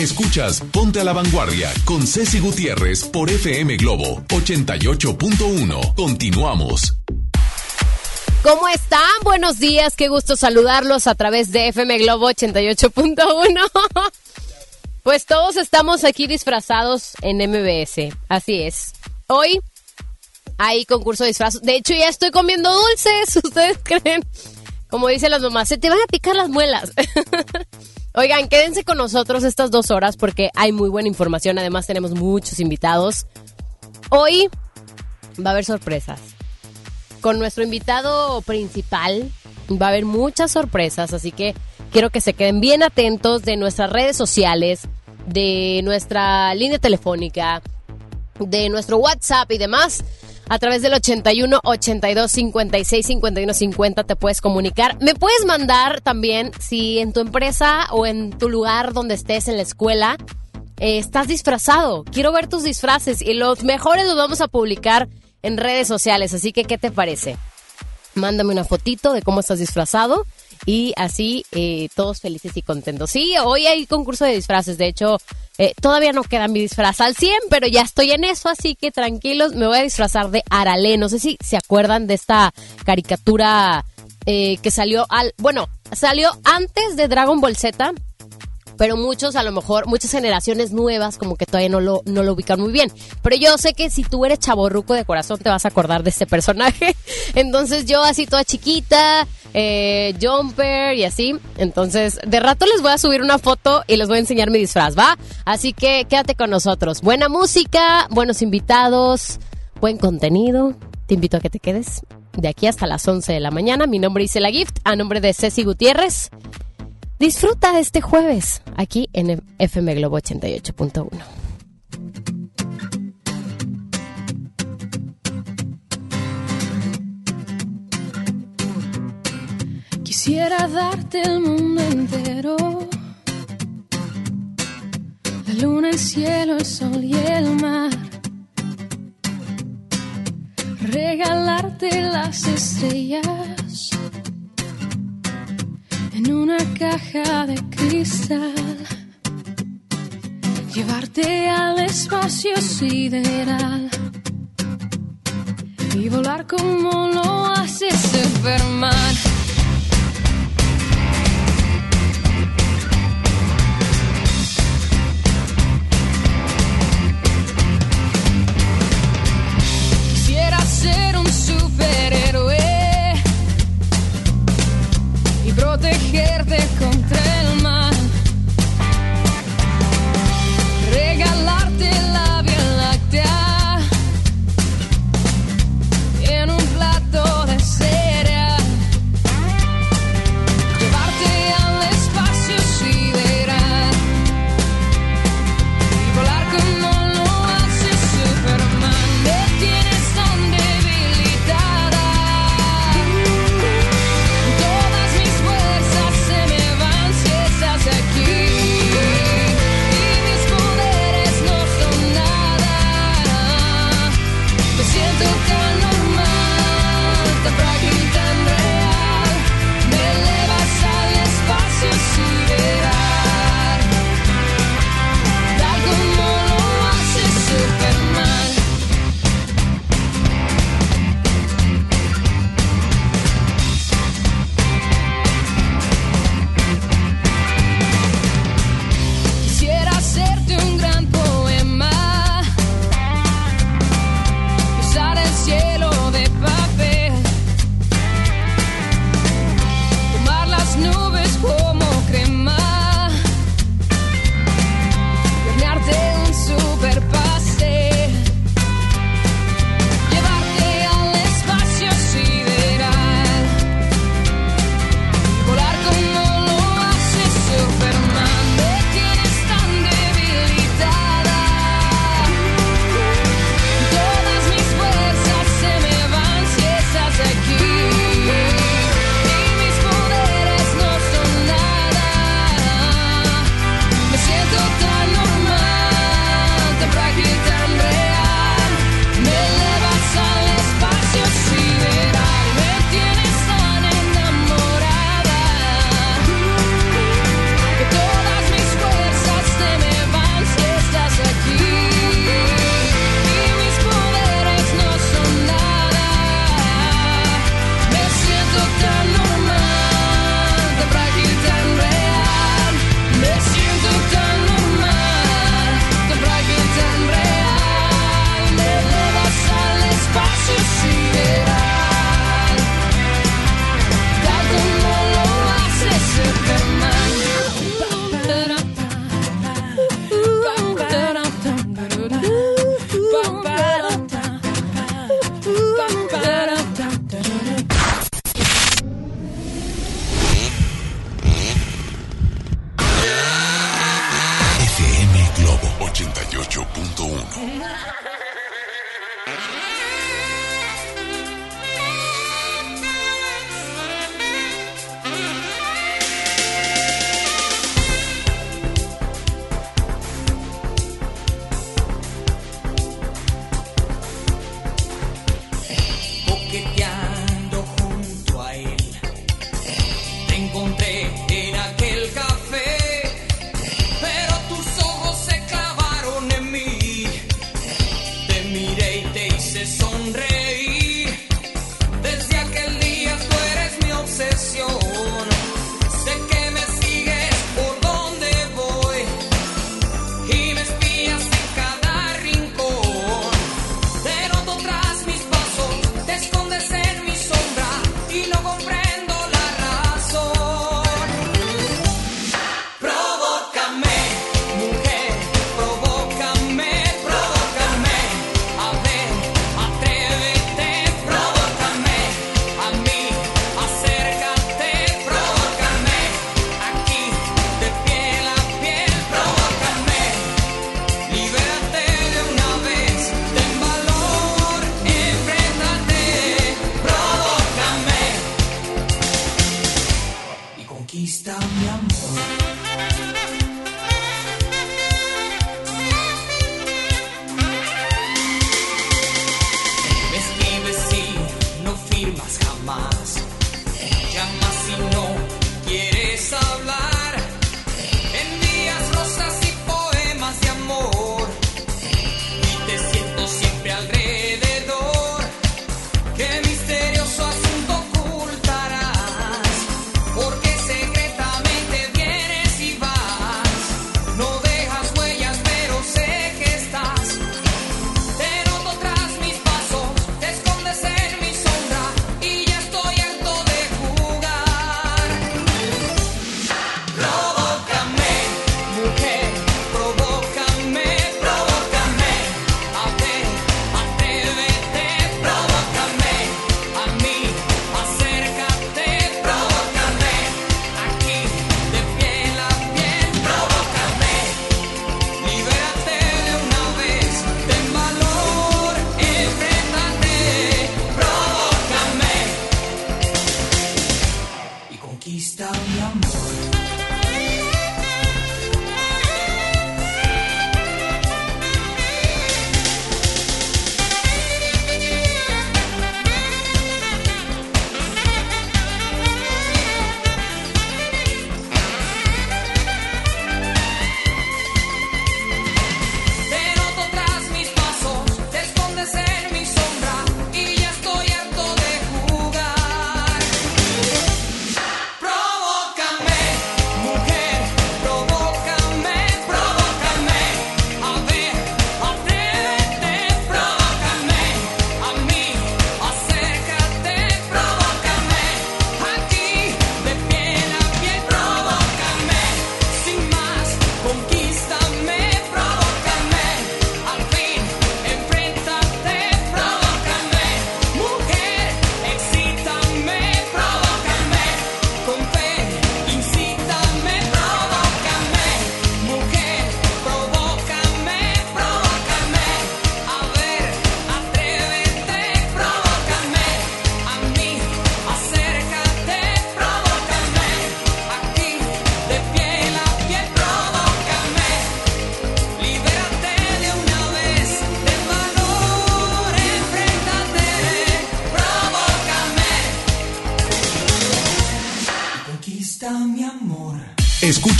Escuchas Ponte a la Vanguardia con Ceci Gutiérrez por FM Globo 88.1. Continuamos. ¿Cómo están? Buenos días, qué gusto saludarlos a través de FM Globo 88.1. Pues todos estamos aquí disfrazados en MBS, así es. Hoy hay concurso de disfrazos. De hecho, ya estoy comiendo dulces, ¿ustedes creen? Como dicen las mamás, se te van a picar las muelas. Oigan, quédense con nosotros estas dos horas porque hay muy buena información. Además, tenemos muchos invitados. Hoy va a haber sorpresas. Con nuestro invitado principal va a haber muchas sorpresas, así que quiero que se queden bien atentos de nuestras redes sociales, de nuestra línea telefónica, de nuestro WhatsApp y demás a través del 81 82 56 51 50 te puedes comunicar. Me puedes mandar también si en tu empresa o en tu lugar donde estés en la escuela eh, estás disfrazado. Quiero ver tus disfraces y los mejores los vamos a publicar en redes sociales. Así que, ¿qué te parece? Mándame una fotito de cómo estás disfrazado y así eh, todos felices y contentos. Sí, hoy hay concurso de disfraces. De hecho, eh, todavía no queda mi disfraz al 100, pero ya estoy en eso, así que tranquilos, me voy a disfrazar de Arale. No sé si se acuerdan de esta caricatura eh, que salió al... Bueno, salió antes de Dragon Ball Z, pero muchos, a lo mejor, muchas generaciones nuevas como que todavía no lo, no lo ubican muy bien. Pero yo sé que si tú eres chaborruco de corazón te vas a acordar de este personaje. Entonces yo así toda chiquita, eh, jumper y así. Entonces, de rato les voy a subir una foto y les voy a enseñar mi disfraz, ¿va? Así que quédate con nosotros. Buena música, buenos invitados, buen contenido. Te invito a que te quedes de aquí hasta las 11 de la mañana. Mi nombre es La Gift, a nombre de Ceci Gutiérrez. Disfruta de este jueves aquí en FM Globo 88.1. Quisiera darte el mundo entero. La luna, el cielo, el sol y el mar. Regalarte las estrellas en una caja de cristal. Llevarte al espacio sideral y volar como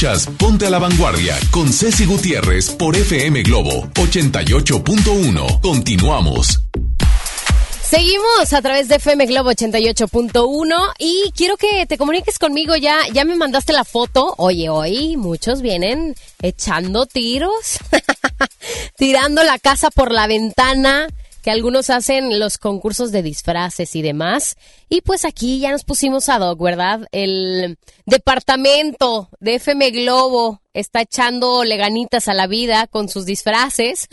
Ponte a la Vanguardia con Ceci Gutiérrez por FM Globo 88.1. Continuamos. Seguimos a través de FM Globo 88.1 y quiero que te comuniques conmigo ya. Ya me mandaste la foto. Oye, hoy muchos vienen echando tiros, tirando la casa por la ventana, que algunos hacen los concursos de disfraces y demás. Y pues aquí ya nos pusimos a Doc, ¿verdad? El departamento de FM Globo está echando leganitas a la vida con sus disfraces.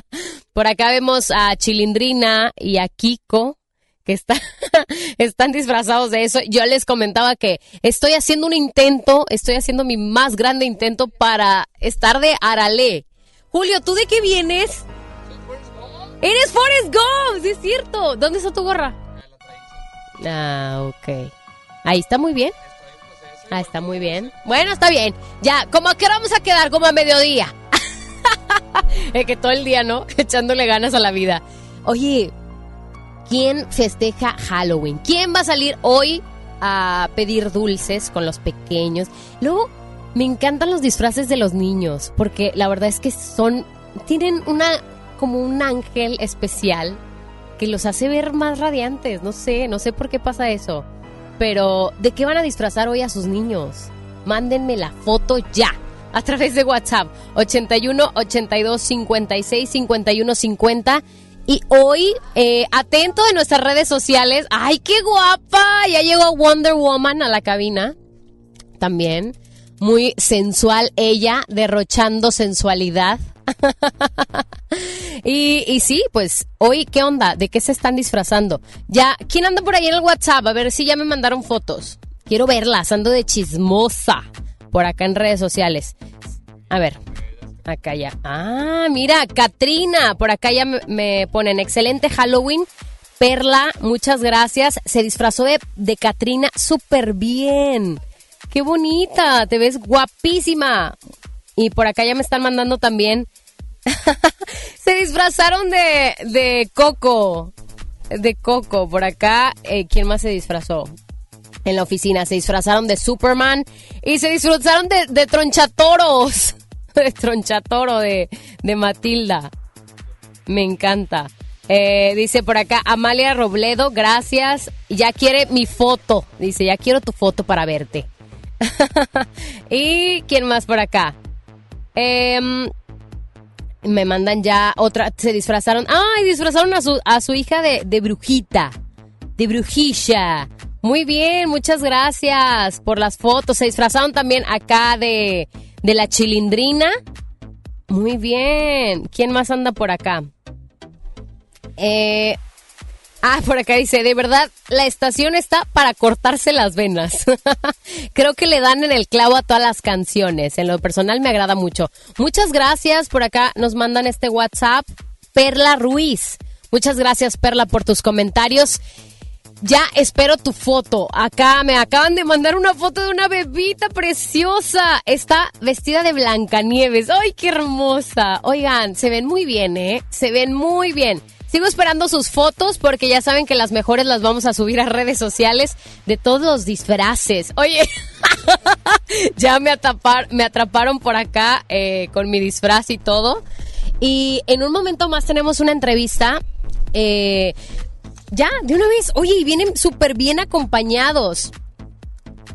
Por acá vemos a Chilindrina y a Kiko que está, están disfrazados de eso. Yo les comentaba que estoy haciendo un intento, estoy haciendo mi más grande intento para estar de Arale. Julio, ¿tú de qué vienes? Eres Forrest Gump, sí es cierto. ¿Dónde está tu gorra? Ah, ok. Ahí está muy bien. Ah, está muy bien. Bueno, está bien. Ya, como a vamos a quedar, como a mediodía. es que todo el día, ¿no? Echándole ganas a la vida. Oye, ¿quién festeja Halloween? ¿Quién va a salir hoy a pedir dulces con los pequeños. Luego, me encantan los disfraces de los niños, porque la verdad es que son, tienen una, como un ángel especial que los hace ver más radiantes. No sé, no sé por qué pasa eso. Pero, ¿de qué van a disfrazar hoy a sus niños? Mándenme la foto ya. A través de WhatsApp. 81 82 56 51 50. Y hoy, eh, atento de nuestras redes sociales. ¡Ay, qué guapa! Ya llegó Wonder Woman a la cabina. También. Muy sensual ella, derrochando sensualidad. y, y sí, pues hoy, ¿qué onda? ¿De qué se están disfrazando? Ya, ¿quién anda por ahí en el WhatsApp? A ver si ya me mandaron fotos. Quiero verlas, ando de chismosa por acá en redes sociales. A ver, acá ya. Ah, mira, Katrina, por acá ya me, me ponen excelente Halloween. Perla, muchas gracias. Se disfrazó de, de Katrina súper bien. Qué bonita, te ves guapísima. Y por acá ya me están mandando también. Se disfrazaron de, de Coco. De Coco. Por acá, eh, ¿quién más se disfrazó? En la oficina se disfrazaron de Superman y se disfrazaron de, de Tronchatoros. De Tronchatoro de, de Matilda. Me encanta. Eh, dice por acá Amalia Robledo, gracias. Ya quiere mi foto. Dice, ya quiero tu foto para verte. ¿Y quién más por acá? Em, me mandan ya otra, se disfrazaron, ay, disfrazaron a su, a su hija de, de brujita, de brujilla. Muy bien, muchas gracias por las fotos. Se disfrazaron también acá de, de la chilindrina. Muy bien. ¿Quién más anda por acá? Eh, ah, por acá dice, de verdad, la estación está para cortarse las venas. Creo que le dan en el clavo a todas las canciones. En lo personal me agrada mucho. Muchas gracias. Por acá nos mandan este WhatsApp. Perla Ruiz. Muchas gracias, Perla, por tus comentarios. Ya espero tu foto. Acá me acaban de mandar una foto de una bebita preciosa. Está vestida de Blancanieves. ¡Ay, qué hermosa! Oigan, se ven muy bien, ¿eh? Se ven muy bien. Sigo esperando sus fotos porque ya saben que las mejores las vamos a subir a redes sociales de todos los disfraces. Oye, ya me, atraparon por acá eh, con mi disfraz y todo. Y en un momento más tenemos una entrevista. eh, ya, de una vez. Oye, y vienen súper bien acompañados.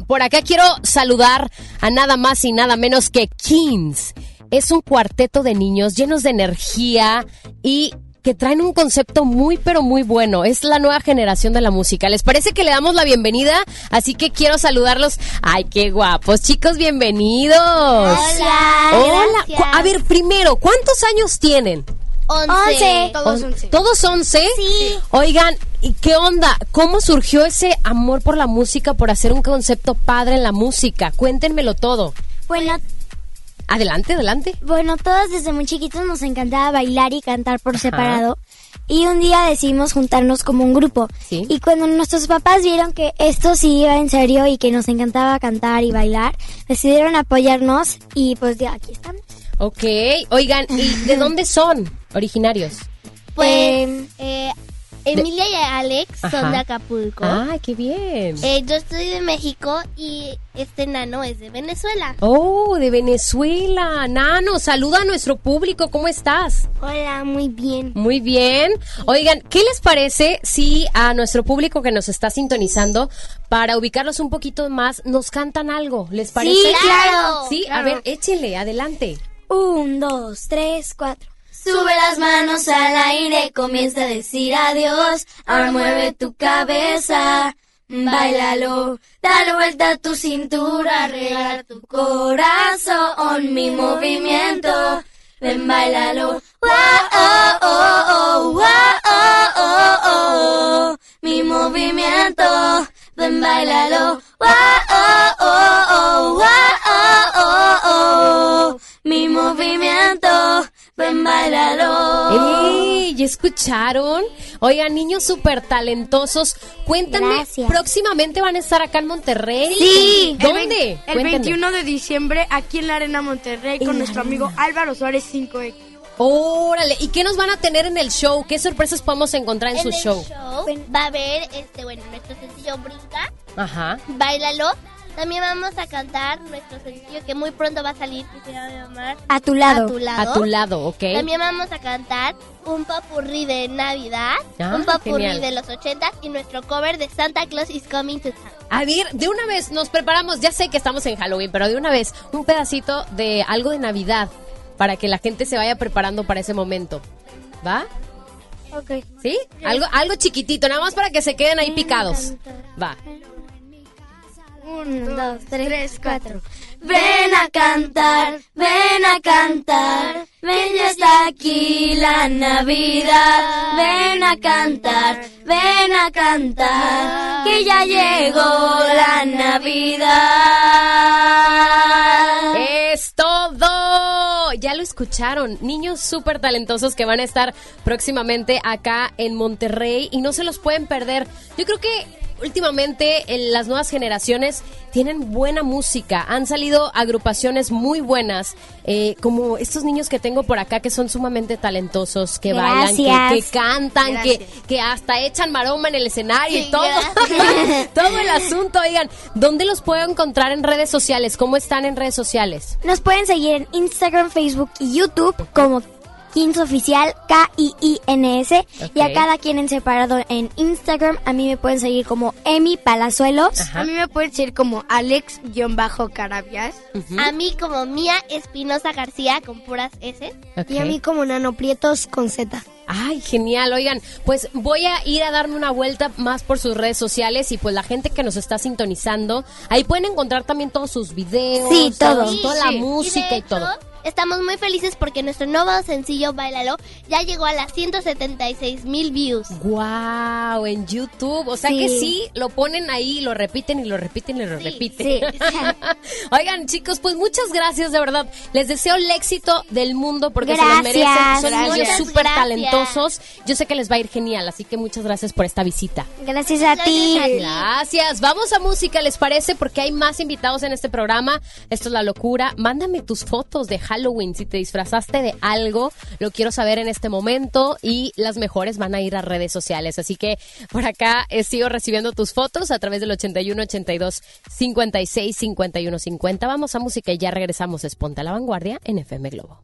Por acá quiero saludar a nada más y nada menos que Kings. Es un cuarteto de niños llenos de energía y que traen un concepto muy pero muy bueno. Es la nueva generación de la música. ¿Les parece que le damos la bienvenida? Así que quiero saludarlos. Ay, qué guapos, chicos, bienvenidos. Hola. Hola. Gracias. A ver, primero, ¿cuántos años tienen? Once. Todos 11. ¿Todos 11? Sí. Oigan, ¿y qué onda? ¿Cómo surgió ese amor por la música, por hacer un concepto padre en la música? Cuéntenmelo todo. Bueno, Adelante, adelante. bueno, todos desde muy chiquitos nos encantaba bailar y cantar por separado. Y un día decidimos juntarnos como un grupo. Sí. Y cuando nuestros papás vieron que esto sí iba en serio y que nos encantaba cantar y bailar, decidieron apoyarnos y pues ya aquí estamos. Ok. Oigan, ¿y de dónde son originarios? Pues Eh, eh, Emilia y Alex Ajá. son de Acapulco. Ay, qué bien. Eh, yo estoy de México y este nano es de Venezuela. Oh, de Venezuela. Nano, saluda a nuestro público. ¿Cómo estás? Hola, muy bien. Muy bien. Oigan, ¿qué les parece si a nuestro público que nos está sintonizando, para ubicarlos un poquito más, nos cantan algo? ¿Les parece? Sí, claro. Sí, a ver, échenle, adelante. Un, dos, tres, cuatro. Sube las manos al aire, comienza a decir adiós. Ahora mueve tu cabeza, bailalo. Dale vuelta a tu cintura, regala tu corazón. Mi movimiento, ven, bailalo. Wow, oh, oh, oh, oh, oh, oh. Mi movimiento, ven, bailalo. Wow. Mi movimiento. ¡Ey! ¿Ya escucharon? Oigan, niños súper talentosos. Cuéntame, Gracias. próximamente van a estar acá en Monterrey. Sí. ¿Dónde? El, vein- el Cuéntenme. 21 de diciembre aquí en la Arena Monterrey con nuestro amigo Álvaro Suárez 5X. Órale, ¿y qué nos van a tener en el show? ¿Qué sorpresas podemos encontrar en, su el show? show va a haber, este, bueno, nuestro sencillo Brinca. Ajá. Bailalo. También vamos a cantar nuestro sencillo que muy pronto va a salir, que se va a llamar A tu lado. A tu lado. A tu lado, ¿ok? También vamos a cantar un papurri de Navidad, Ah, un papurri genial. de los 80 y nuestro cover de Santa Claus is Coming to Town. A ver, de una vez nos preparamos, ya sé que estamos en Halloween, pero de una vez un pedacito de algo de Navidad para que la gente se vaya preparando para ese momento. ¿Va? Ok. ¿Sí? Algo, algo chiquitito, nada más para que se queden ahí picados. Va. Uno, dos, tres, cuatro. Ven a cantar, ven a cantar, ven ya está aquí la Navidad. Ven a cantar, ven a cantar, que ya llegó la Navidad. Es todo. Ya lo escucharon. Niños súper talentosos que van a estar próximamente acá en Monterrey y no se los pueden perder. Yo creo que últimamente en las nuevas generaciones tienen buena música. Han salido agrupaciones muy buenas, eh, como estos niños que tengo por acá que son sumamente talentosos, que bailan, que cantan, que, que hasta echan maroma en el escenario y todo. todo el asunto. Oigan, ¿dónde los puedo encontrar en redes sociales? ¿Cómo están en redes sociales? Nos pueden seguir en Instagram, Facebook y YouTube como Kins Oficial, K-I-I-N-S. Y a cada quien en separado en Instagram. A mí me pueden seguir como Emi Palazuelos. Ajá. A mí me pueden decir como Alex-Carabias. A mí como Mía Espinosa García con puras S. Y a mí como Nano Prietos con Z. Ay, genial. Oigan, pues voy a ir a darme una vuelta más por sus redes sociales y pues la gente que nos está sintonizando, ahí pueden encontrar también todos sus videos, Sí, todo. toda la Sí. música de y, todo. Estamos muy felices porque nuestro nuevo sencillo Bailalo ya llegó a las 176 mil views. Wow, en YouTube. O sea Sí. que sí, lo ponen ahí, lo repiten y lo repiten y lo Sí, repiten. Oigan, chicos, pues muchas gracias, de verdad. Les deseo el éxito del mundo porque se lo Gracias. merecen. Son Gracias. niños súper Gracias. talentosos. Yo sé que les va a ir genial, así que muchas gracias por esta visita. Gracias a ti. Gracias a ti. Gracias. Vamos a música, ¿les parece? Porque hay más invitados en este programa. Esto es la locura. Mándame tus fotos de Halloween. Si te disfrazaste de algo, lo quiero saber en este momento. Y las mejores van a ir a redes sociales. Así que por acá eh, sigo recibiendo tus fotos a través del 81 82 56 51 50. Vamos a música y ya regresamos. Es Ponte a la Vanguardia en FM Globo.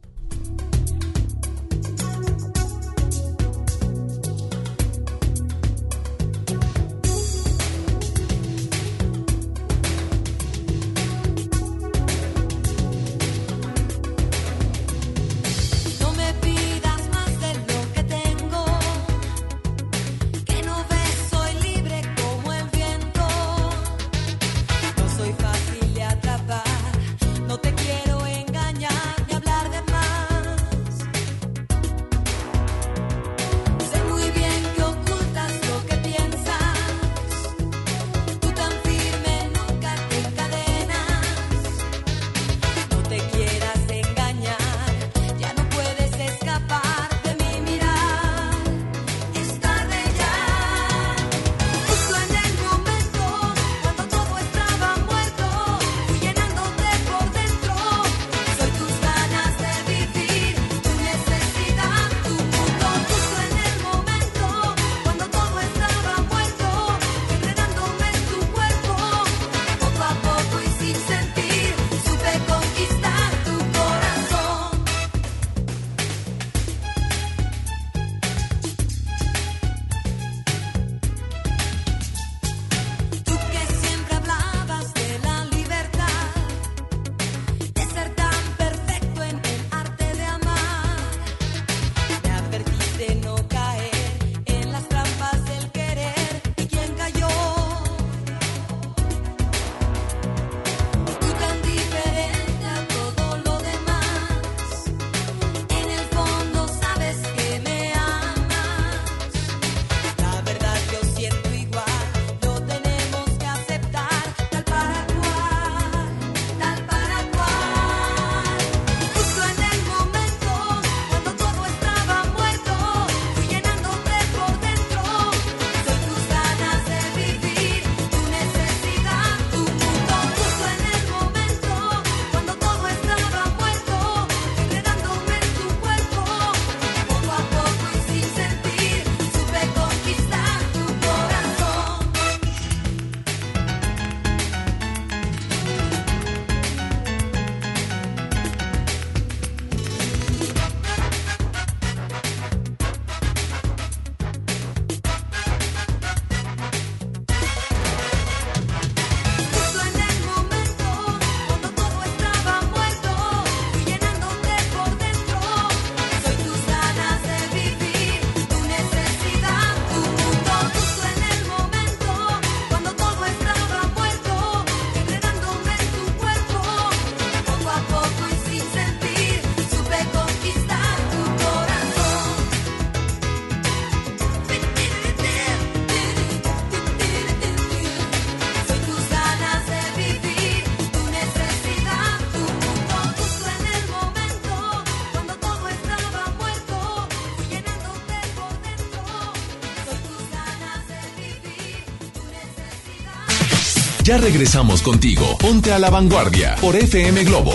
Ya regresamos contigo. Ponte a la vanguardia por FM Globo.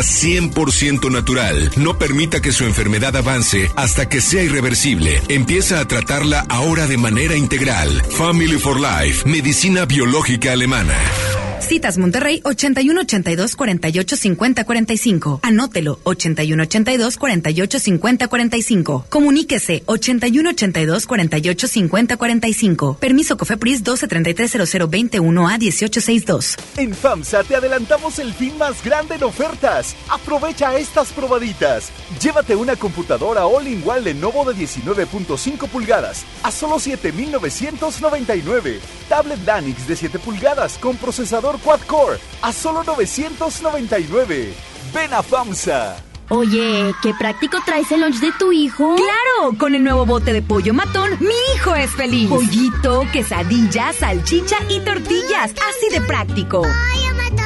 100% natural. No permita que su enfermedad avance hasta que sea irreversible. Empieza a tratarla ahora de manera integral. Family for Life, medicina biológica alemana. Citas Monterrey 81 82 48 50 45. Anótelo 81 82 48 50 45. Comuníquese 81 82 48 50 45. Permiso Cofepris 12 33 00 21 a 18 62. En FAMSA te adelantamos el fin más grande en ofertas. Aprovecha estas probaditas. Llévate una computadora all-in-one Lenovo de 19.5 pulgadas a solo 7.999. Tablet Lanix de 7 pulgadas con procesador quad-core a solo 999. Ven a FAMSA. Oye, qué práctico traes el lunch de tu hijo. Claro, con el nuevo bote de pollo matón, mi hijo es feliz. Pollito, quesadilla, salchicha y tortillas, así de práctico. Pollo matón,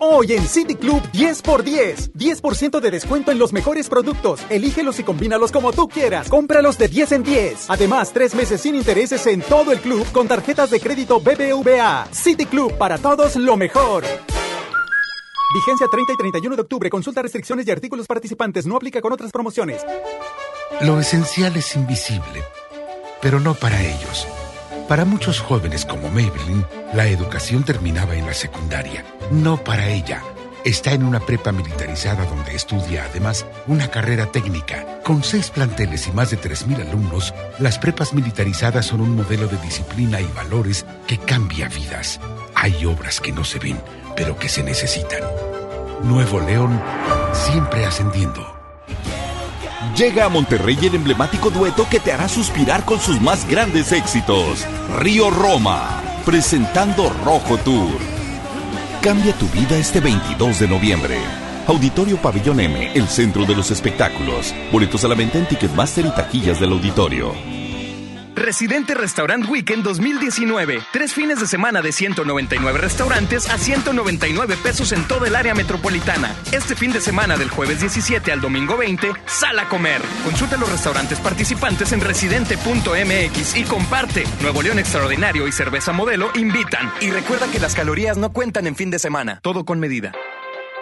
Hoy en City Club 10 por 10. 10% de descuento en los mejores productos. Elígelos y combínalos como tú quieras. Cómpralos de 10 en 10. Además, tres meses sin intereses en todo el club con tarjetas de crédito BBVA. City Club para todos lo mejor. Vigencia 30 y 31 de octubre. Consulta restricciones y artículos participantes. No aplica con otras promociones. Lo esencial es invisible, pero no para ellos. Para muchos jóvenes como Maybelline, la educación terminaba en la secundaria. No para ella. Está en una prepa militarizada donde estudia además una carrera técnica. Con seis planteles y más de 3.000 alumnos, las prepas militarizadas son un modelo de disciplina y valores que cambia vidas. Hay obras que no se ven, pero que se necesitan. Nuevo León, siempre ascendiendo. Llega a Monterrey el emblemático dueto que te hará suspirar con sus más grandes éxitos. Río Roma, presentando Rojo Tour. Cambia tu vida este 22 de noviembre. Auditorio Pabellón M, el centro de los espectáculos. Boletos a la venta en Ticketmaster y taquillas del auditorio. Residente Restaurant Weekend 2019. Tres fines de semana de 199 restaurantes a 199 pesos en toda el área metropolitana. Este fin de semana del jueves 17 al domingo 20, sal a comer. Consulta los restaurantes participantes en residente.mx y comparte. Nuevo León Extraordinario y Cerveza Modelo invitan. Y recuerda que las calorías no cuentan en fin de semana. Todo con medida.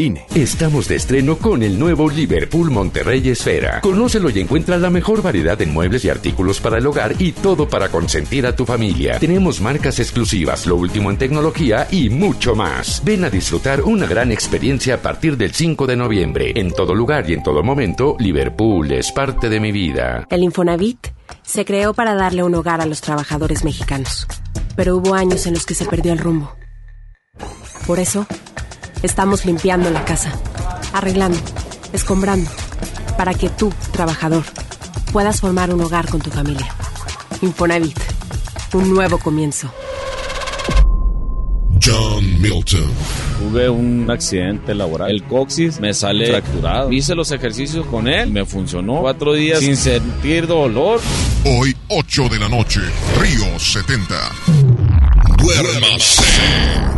INE. Estamos de estreno con el nuevo Liverpool Monterrey Esfera. Conócelo y encuentra la mejor variedad de muebles y artículos para el hogar y todo para consentir a tu familia. Tenemos marcas exclusivas, lo último en tecnología y mucho más. Ven a disfrutar una gran experiencia a partir del 5 de noviembre. En todo lugar y en todo momento, Liverpool es parte de mi vida. El Infonavit se creó para darle un hogar a los trabajadores mexicanos. Pero hubo años en los que se perdió el rumbo. Por eso, Estamos limpiando la casa, arreglando, escombrando, para que tú, trabajador, puedas formar un hogar con tu familia. Infonavit, un nuevo comienzo. John Milton. Tuve un accidente laboral. El coxis me sale fracturado. Hice los ejercicios con él. Me funcionó. Cuatro días sin sentir dolor. Hoy, 8 de la noche, Río 70. Duérmase.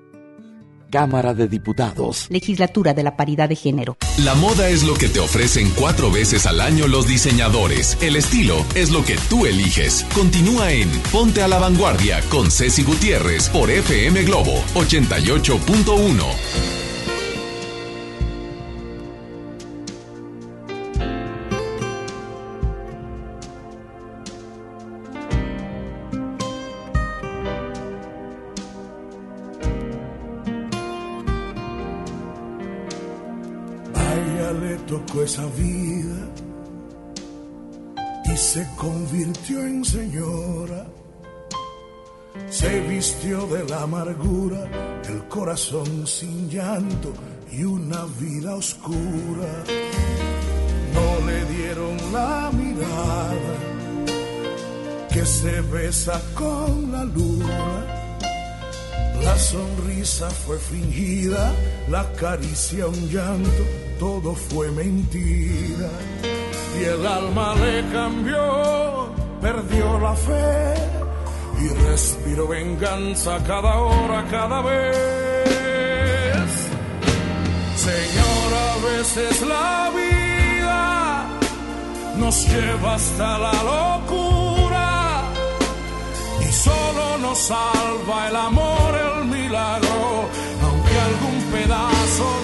Cámara de Diputados. Legislatura de la Paridad de Género. La moda es lo que te ofrecen cuatro veces al año los diseñadores. El estilo es lo que tú eliges. Continúa en Ponte a la Vanguardia con Ceci Gutiérrez por FM Globo 88.1. esa vida y se convirtió en señora. Se vistió de la amargura, el corazón sin llanto y una vida oscura. No le dieron la mirada que se besa con la luna. La sonrisa fue fingida, la caricia un llanto, todo fue mentira. Y el alma le cambió, perdió la fe y respiró venganza cada hora, cada vez. Señor, a veces la vida nos lleva hasta la locura y solo nos salva el amor, el milagro,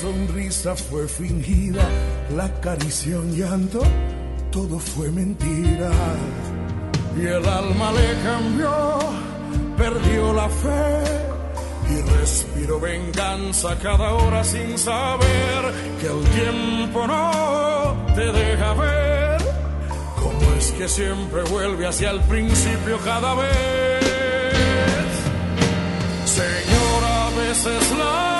sonrisa fue fingida, la caricia un llanto, todo fue mentira. Y el alma le cambió, perdió la fe y respiró venganza cada hora sin saber que el tiempo no te deja ver cómo es que siempre vuelve hacia el principio cada vez. Señor, a veces la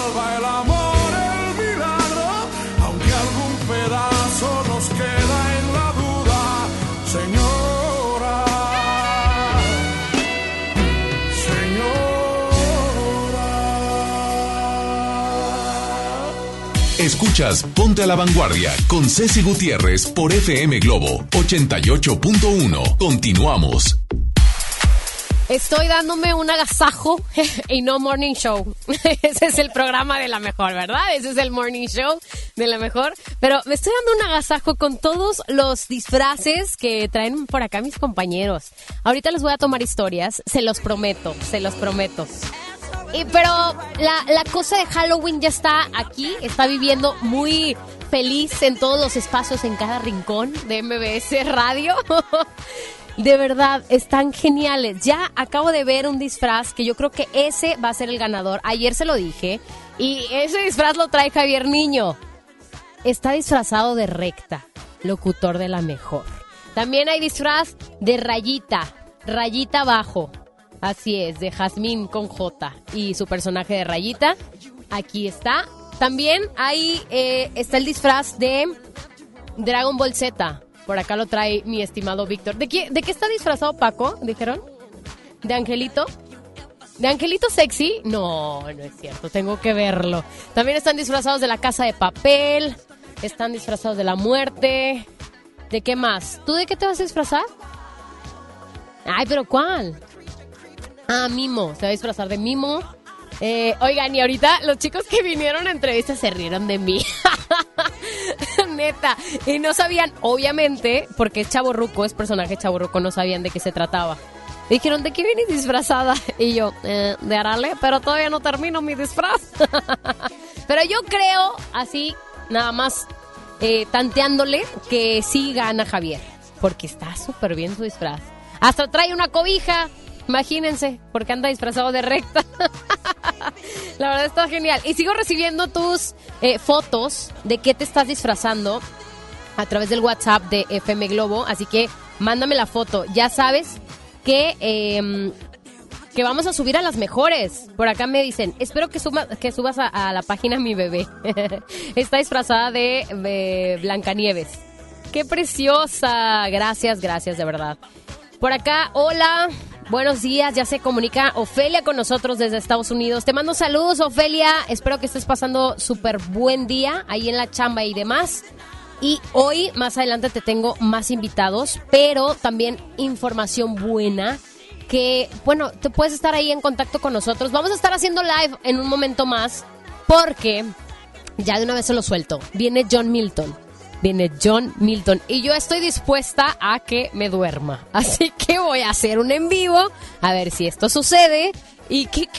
Ponte a la Vanguardia con Ceci Gutiérrez por FM Globo 88.1. Continuamos. Estoy dándome un agasajo y no morning show. Ese es el programa de la mejor, ¿verdad? Ese es el morning show de la mejor. Pero me estoy dando un agasajo con todos los disfraces que traen por acá mis compañeros. Ahorita les voy a tomar historias, se los prometo, se los prometo. Y, pero la, la cosa de Halloween ya está aquí, está viviendo muy feliz en todos los espacios, en cada rincón de MBS Radio. De verdad, están geniales. Ya acabo de ver un disfraz que yo creo que ese va a ser el ganador. Ayer se lo dije. Y ese disfraz lo trae Javier Niño. Está disfrazado de recta, locutor de la mejor. También hay disfraz de rayita, rayita abajo. Así es, de Jazmín con J y su personaje de rayita. Aquí está. También ahí eh, está el disfraz de Dragon Ball Z. Por acá lo trae mi estimado Víctor. ¿De ¿De qué está disfrazado Paco? ¿Dijeron? ¿De Angelito? ¿De Angelito Sexy? No, no es cierto, tengo que verlo. También están disfrazados de la casa de papel, están disfrazados de la muerte. ¿De qué más? ¿Tú de qué te vas a disfrazar? Ay, pero ¿cuál? Ah, Mimo, se va a disfrazar de Mimo. Eh, oigan, y ahorita los chicos que vinieron a entrevista se rieron de mí. Neta. Y no sabían, obviamente, porque es chaborruco, es personaje chaborruco, no sabían de qué se trataba. Dijeron, ¿de qué vienes disfrazada? Y yo, eh, de Arale, pero todavía no termino mi disfraz. pero yo creo, así, nada más, eh, tanteándole, que sí gana Javier. Porque está súper bien su disfraz. Hasta trae una cobija. Imagínense, porque anda disfrazado de recta. La verdad está genial. Y sigo recibiendo tus eh, fotos de qué te estás disfrazando a través del WhatsApp de FM Globo. Así que mándame la foto. Ya sabes que, eh, que vamos a subir a las mejores. Por acá me dicen, espero que, suba, que subas a, a la página mi bebé. Está disfrazada de, de Blancanieves. ¡Qué preciosa! Gracias, gracias, de verdad. Por acá, hola, buenos días, ya se comunica Ofelia con nosotros desde Estados Unidos. Te mando saludos, Ofelia, espero que estés pasando súper buen día ahí en la chamba y demás. Y hoy, más adelante, te tengo más invitados, pero también información buena que, bueno, te puedes estar ahí en contacto con nosotros. Vamos a estar haciendo live en un momento más porque, ya de una vez se lo suelto, viene John Milton viene John Milton y yo estoy dispuesta a que me duerma. Así que voy a hacer un en vivo a ver si esto sucede. ¿Y qué,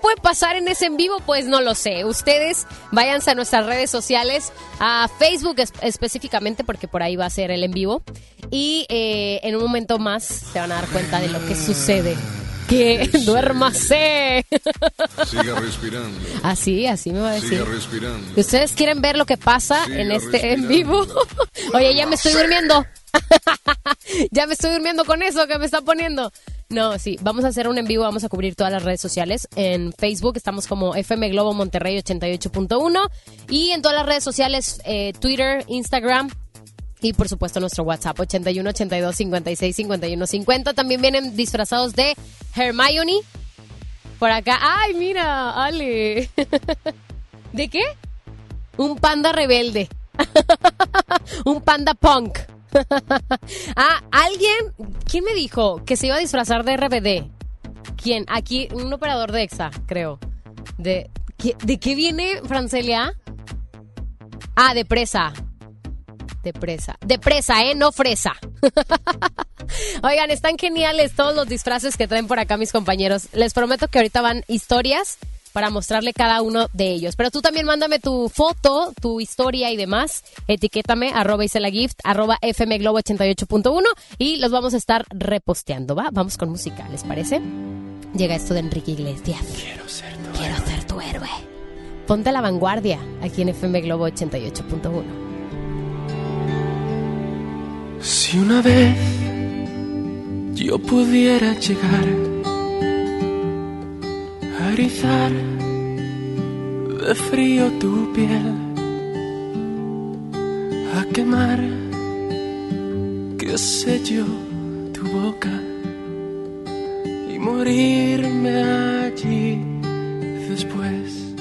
puede pasar en ese en vivo? Pues no lo sé. Ustedes váyanse a nuestras redes sociales, a Facebook es- específicamente, porque por ahí va a ser el en vivo. Y eh, en un momento más se van a dar cuenta de lo que sucede. Que duérmase. Siga respirando. Así, así me va a decir. Siga respirando. ¿Y ¿Ustedes quieren ver lo que pasa Siga en este en vivo? Oye, ya me estoy durmiendo. ya me estoy durmiendo con eso que me está poniendo. No, sí, vamos a hacer un en vivo, vamos a cubrir todas las redes sociales. En Facebook estamos como FM Globo Monterrey 88.1 y en todas las redes sociales, eh, Twitter, Instagram, y por supuesto nuestro WhatsApp 81 82 56 51 50. También vienen disfrazados de Hermione. Por acá. ¡Ay, mira! Ale. ¿De qué? Un panda rebelde. Un panda punk. ah, alguien. ¿Quién me dijo que se iba a disfrazar de RBD? ¿Quién? Aquí, un operador de EXA, creo. ¿De, ¿qué- ¿de qué viene, Francelia? Ah, de presa. De presa. De presa, ¿eh? No fresa. Oigan, están geniales todos los disfraces que traen por acá mis compañeros. Les prometo que ahorita van historias para mostrarle cada uno de ellos. Pero tú también mándame tu foto, tu historia y demás. Etiquétame, arroba Gift, arroba FM Globo 88.1 y los vamos a estar reposteando, ¿va? Vamos con música, ¿les parece? Llega esto de Enrique Iglesias. Quiero ser tu Quiero ser tu héroe. Ponte a la vanguardia aquí en FM Globo 88.1. Si una vez yo pudiera llegar a erizar de frío tu piel, a quemar, qué sé yo, tu boca y morirme allí después.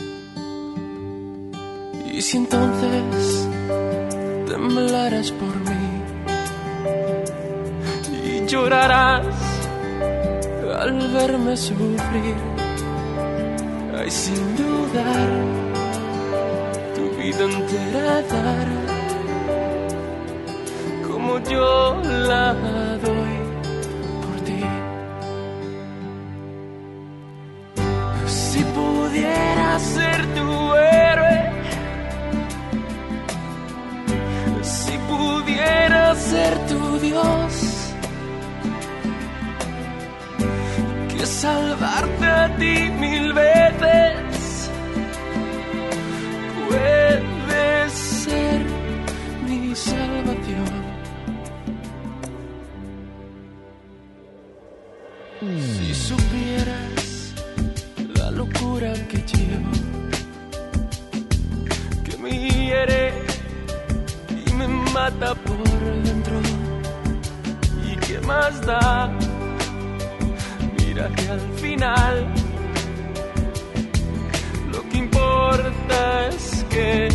Y si entonces temblaras por mí y llorarás al verme sufrir. Ay, sin dudar, tu vida entera dar, como yo la doy por ti. Si pudiera ser tu héroe, pudiera ser tu Dios que salvarte a ti mil veces puede ser mi salvación. Si supiera mata por dentro, y qué más da, mira que al final lo que importa es que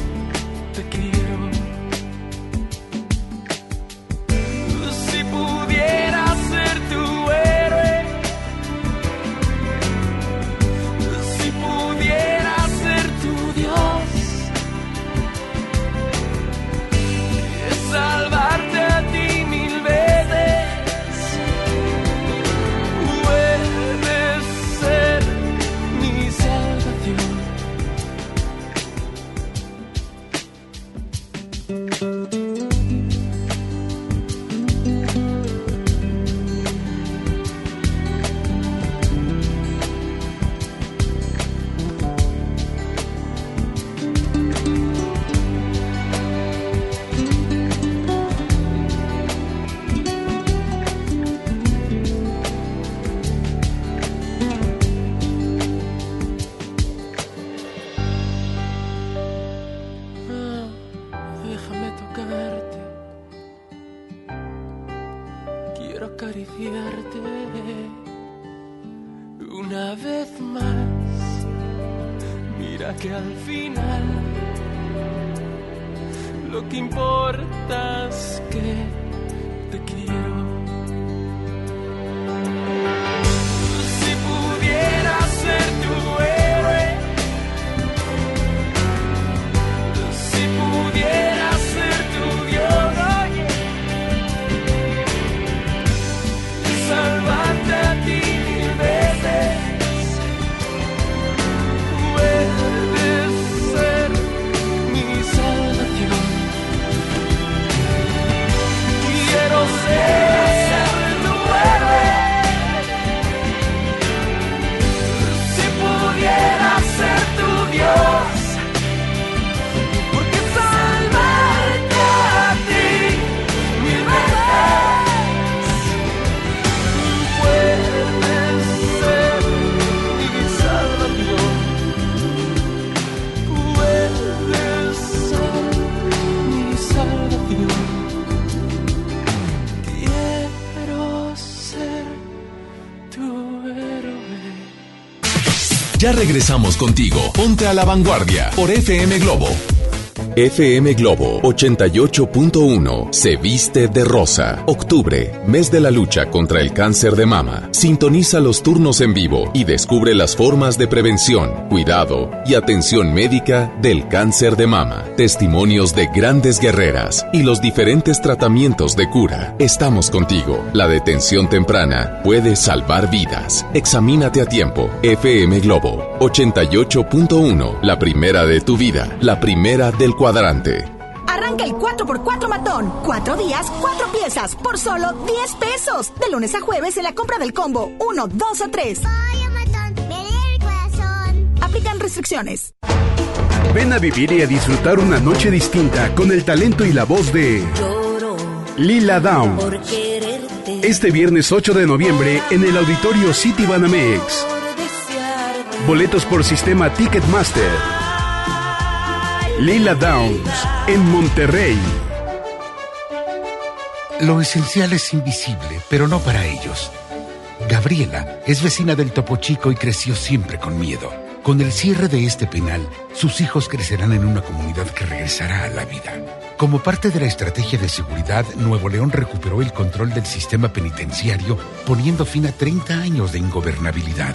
Ya regresamos contigo. Ponte a la vanguardia por FM Globo. FM Globo 88.1 se viste de rosa. Octubre, mes de la lucha contra el cáncer de mama. Sintoniza los turnos en vivo y descubre las formas de prevención, cuidado y atención médica del cáncer de mama. Testimonios de grandes guerreras y los diferentes tratamientos de cura. Estamos contigo. La detención temprana puede salvar vidas. Examínate a tiempo. FM Globo 88.1, la primera de tu vida, la primera del cuadrante. Arranca el 4x4 matón. Cuatro días, cuatro piezas, por solo 10 pesos. De lunes a jueves en la compra del combo 1, 2 o 3. Aplican restricciones. Ven a vivir y a disfrutar una noche distinta con el talento y la voz de Lila Down. Este viernes 8 de noviembre en el auditorio City Banamex. Boletos por sistema Ticketmaster. Lila Downs en Monterrey. Lo esencial es invisible, pero no para ellos. Gabriela es vecina del Topo Chico y creció siempre con miedo. Con el cierre de este penal, sus hijos crecerán en una comunidad que regresará a la vida. Como parte de la estrategia de seguridad, Nuevo León recuperó el control del sistema penitenciario, poniendo fin a 30 años de ingobernabilidad.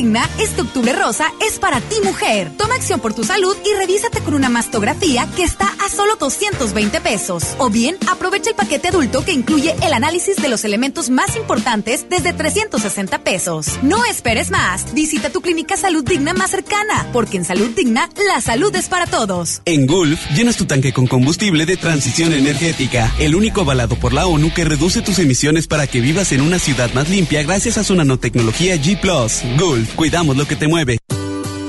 Salud Digna, este octubre rosa es para ti mujer. Toma acción por tu salud y revísate con una mastografía que está a solo 220 pesos. O bien, aprovecha el paquete adulto que incluye el análisis de los elementos más importantes desde 360 pesos. No esperes más. Visita tu clínica Salud Digna más cercana, porque en Salud Digna la salud es para todos. En Gulf, llenas tu tanque con combustible de transición energética, el único avalado por la ONU que reduce tus emisiones para que vivas en una ciudad más limpia gracias a su nanotecnología G ⁇ Gulf, cuidamos lo que te mueve.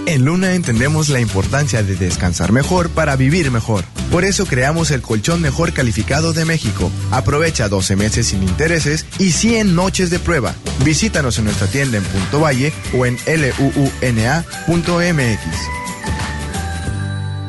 En Luna entendemos la importancia de descansar mejor para vivir mejor. Por eso creamos el colchón mejor calificado de México. Aprovecha 12 meses sin intereses y 100 noches de prueba. Visítanos en nuestra tienda en Punto Valle o en luuna.mx.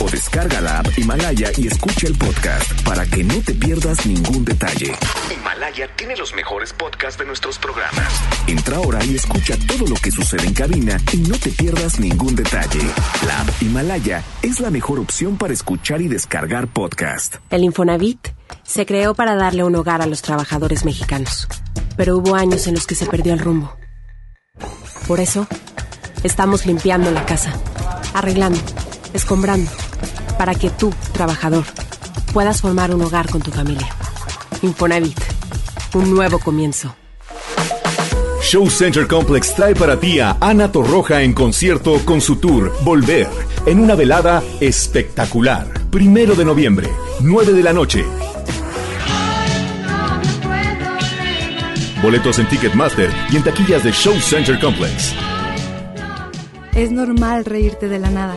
o descarga la app Himalaya y escucha el podcast para que no te pierdas ningún detalle. Himalaya tiene los mejores podcasts de nuestros programas. Entra ahora y escucha todo lo que sucede en cabina y no te pierdas ningún detalle. La app Himalaya es la mejor opción para escuchar y descargar podcast. El Infonavit se creó para darle un hogar a los trabajadores mexicanos, pero hubo años en los que se perdió el rumbo. Por eso, estamos limpiando la casa, arreglando, escombrando para que tú, trabajador, puedas formar un hogar con tu familia. Infonavit, un nuevo comienzo. Show Center Complex trae para ti a Ana Torroja en concierto con su tour Volver, en una velada espectacular. Primero de noviembre, 9 de la noche. Boletos en Ticketmaster y en taquillas de Show Center Complex. Es normal reírte de la nada.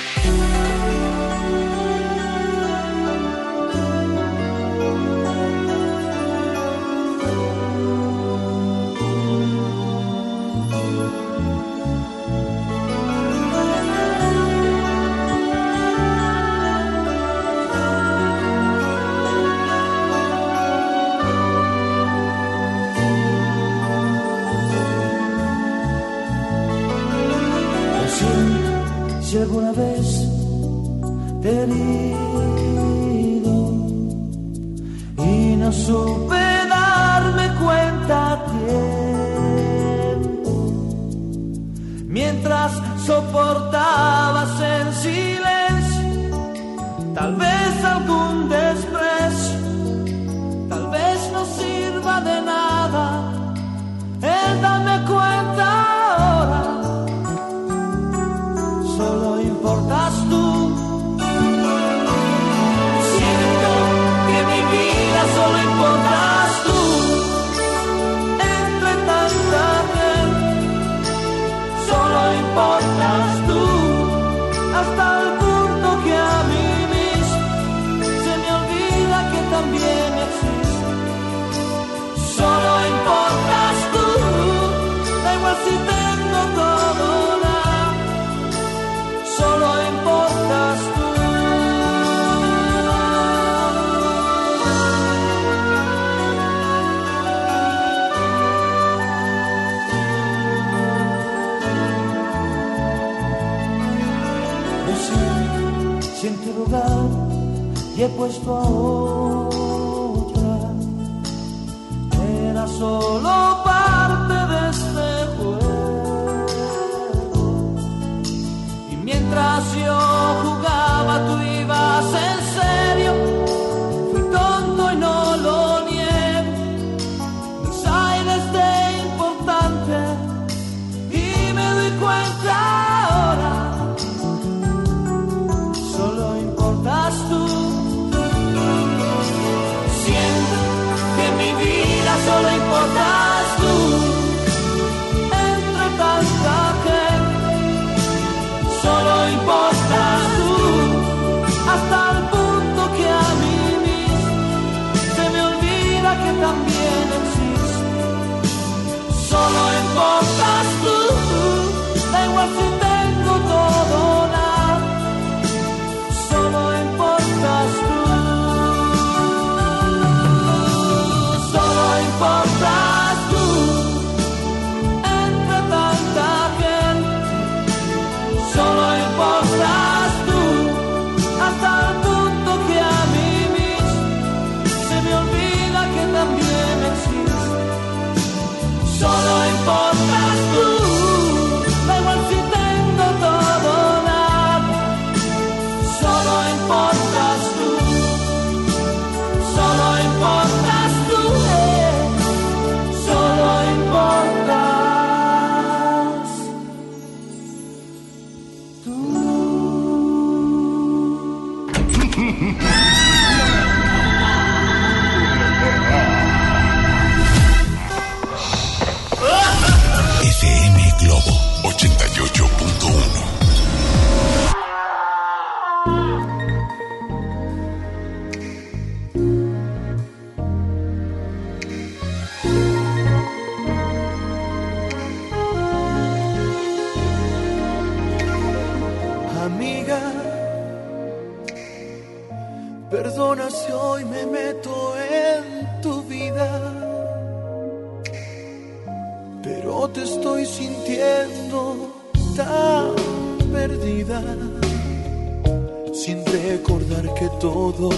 sin recordar que todo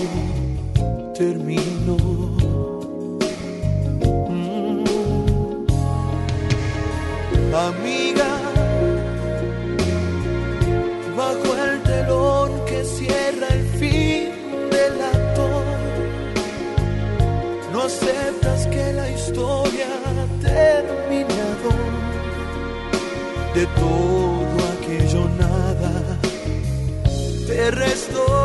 terminó. Mm. Amiga, bajo el telón que cierra el fin del actor, no aceptas que la historia ha terminado de todo. te restó.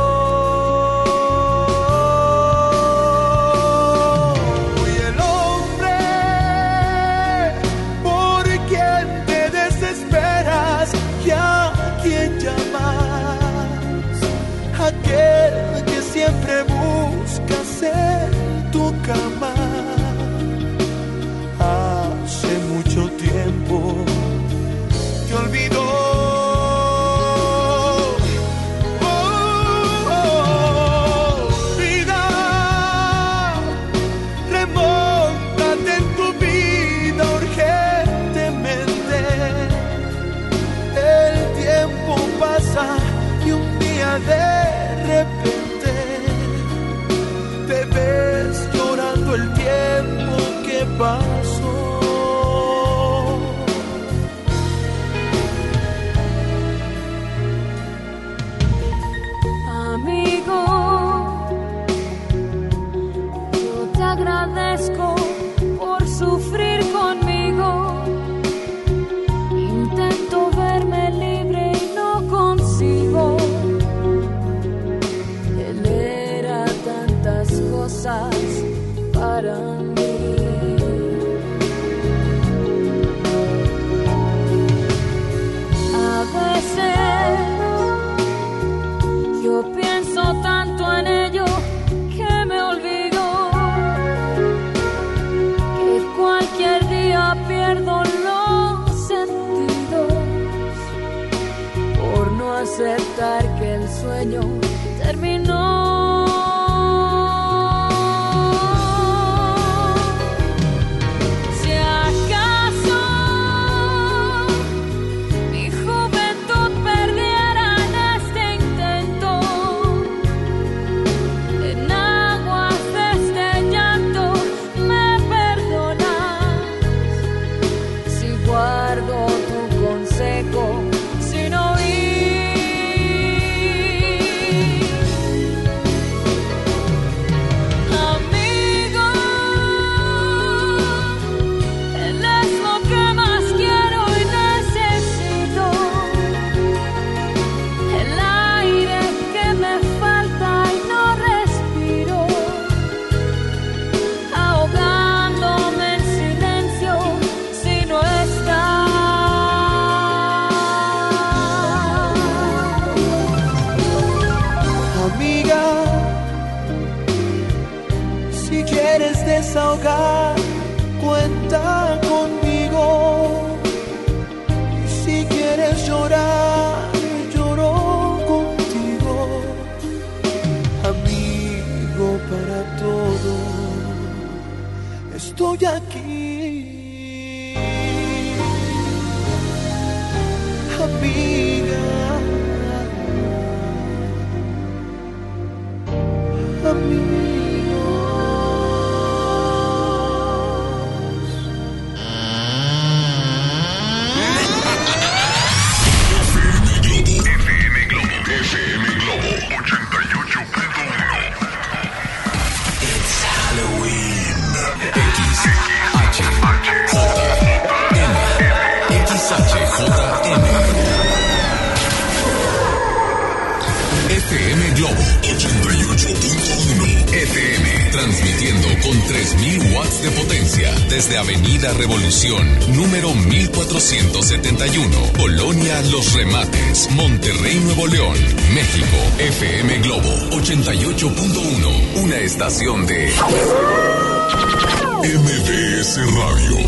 Constitución, número 1471, Colonia Los Remates, Monterrey, Nuevo León, México, FM Globo 88.1, una estación de MBS Radio.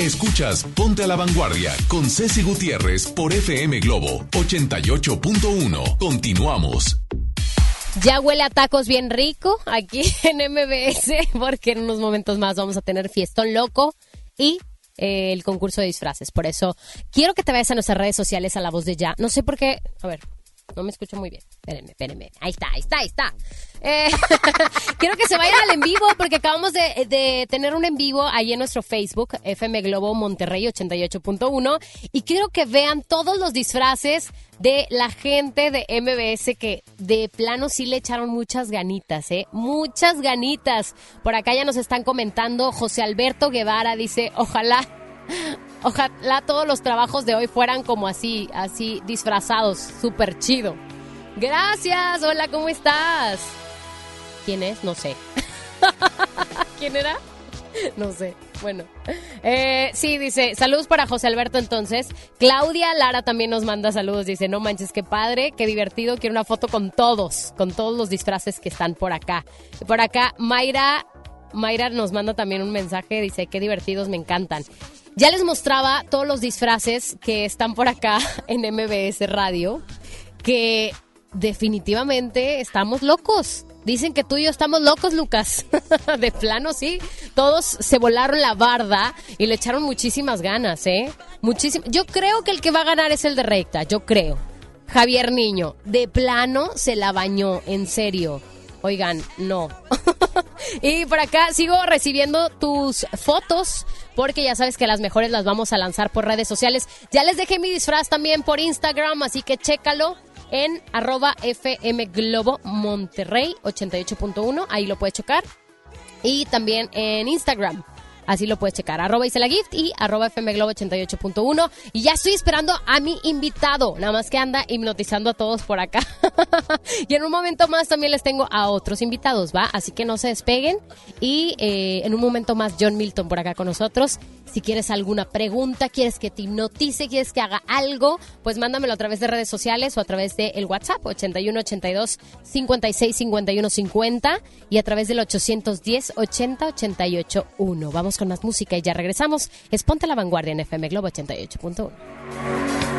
Escuchas Ponte a la Vanguardia con Ceci Gutiérrez por FM Globo 88.1. Continuamos. Ya huele a tacos bien rico aquí en MBS porque en unos momentos más vamos a tener fiestón loco y eh, el concurso de disfraces. Por eso quiero que te vayas a nuestras redes sociales a la voz de ya. No sé por qué. A ver, no me escucho muy bien. Espérenme, espérenme. Ahí está, ahí está, ahí está. Eh, quiero que se vayan al en vivo porque acabamos de, de, tener un en vivo ahí en nuestro Facebook, FM Globo Monterrey 88.1. Y quiero que vean todos los disfraces de la gente de MBS que de plano sí le echaron muchas ganitas, ¿eh? Muchas ganitas. Por acá ya nos están comentando. José Alberto Guevara dice, ojalá Ojalá todos los trabajos de hoy fueran como así, así disfrazados, súper chido. Gracias, hola, ¿cómo estás? ¿Quién es? No sé. ¿Quién era? No sé. Bueno, eh, sí, dice, saludos para José Alberto entonces. Claudia Lara también nos manda saludos, dice, no manches, qué padre, qué divertido, quiero una foto con todos, con todos los disfraces que están por acá. Por acá, Mayra, Mayra nos manda también un mensaje, dice, qué divertidos, me encantan. Ya les mostraba todos los disfraces que están por acá en MBS Radio, que definitivamente estamos locos. Dicen que tú y yo estamos locos, Lucas. de plano, sí. Todos se volaron la barda y le echaron muchísimas ganas, ¿eh? Muchísimas. Yo creo que el que va a ganar es el de recta, yo creo. Javier Niño, de plano se la bañó, en serio. Oigan, no. y por acá sigo recibiendo tus fotos porque ya sabes que las mejores las vamos a lanzar por redes sociales. Ya les dejé mi disfraz también por Instagram, así que chécalo en arroba FM Globo Monterrey 88.1, ahí lo puedes checar. Y también en Instagram, Así lo puedes checar. Arroba Isela Gift y arroba FM Globo 88.1. Y ya estoy esperando a mi invitado. Nada más que anda hipnotizando a todos por acá. y en un momento más también les tengo a otros invitados, ¿va? Así que no se despeguen. Y eh, en un momento más John Milton por acá con nosotros. Si quieres alguna pregunta, quieres que te hipnotice, quieres que haga algo, pues mándamelo a través de redes sociales o a través del el WhatsApp 81 82 56 51 50 y a través del 810 80 88 1. Vamos con más música y ya regresamos. Es Ponte la Vanguardia en FM Globo 88.1.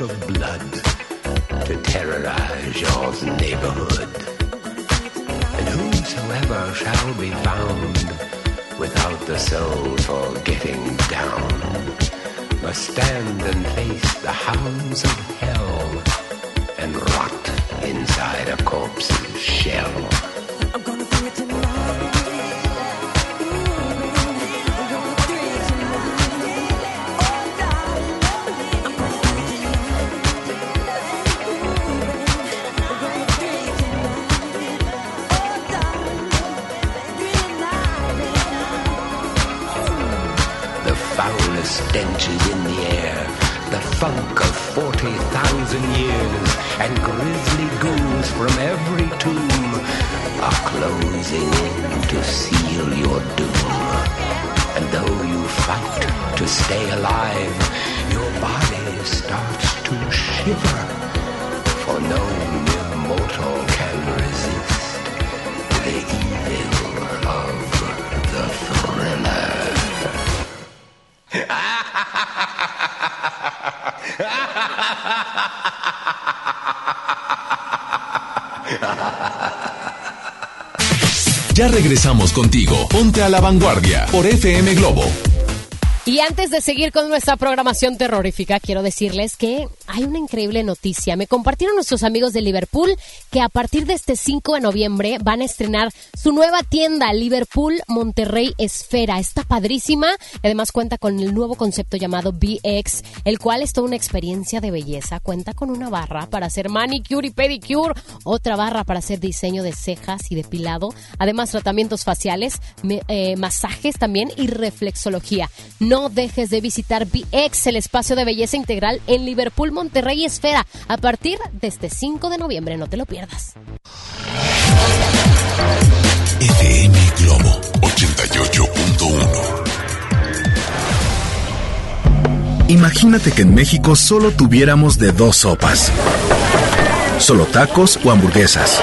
of blood for no mere mortal can resist the evil of the thriller. Ya regresamos contigo. Ponte a la vanguardia por FM Globo. Y antes de seguir con nuestra programación terrorífica, quiero decirles que hay una increíble noticia. Me compartieron nuestros amigos de Liverpool que a partir de este 5 de noviembre van a estrenar su nueva tienda, Liverpool Monterrey Esfera. Está padrísima además cuenta con el nuevo concepto llamado BX, el cual es toda una experiencia de belleza. Cuenta con una barra para hacer manicure y pedicure, otra barra para hacer diseño de cejas y depilado, además tratamientos faciales, eh, masajes también y reflexología. No dejes de visitar BX, el espacio de belleza integral en Liverpool, Monterrey Esfera, a partir de este 5 de noviembre. No te lo pierdas. FM Globo 88.1. Imagínate que en México solo tuviéramos de dos sopas. Solo tacos o hamburguesas.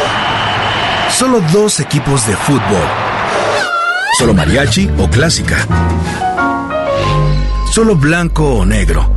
Solo dos equipos de fútbol. Solo mariachi o clásica. Solo blanco o negro.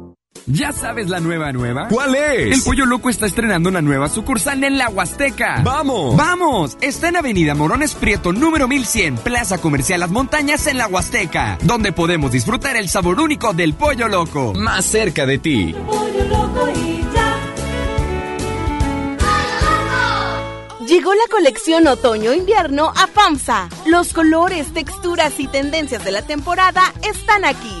¿Ya sabes la nueva nueva? ¿Cuál es? El Pollo Loco está estrenando una nueva sucursal en la Huasteca. ¡Vamos! ¡Vamos! Está en Avenida Morones Prieto, número 1100, Plaza Comercial Las Montañas en la Huasteca, donde podemos disfrutar el sabor único del Pollo Loco. Más cerca de ti. Llegó la colección otoño-invierno a FAMSA. Los colores, texturas y tendencias de la temporada están aquí.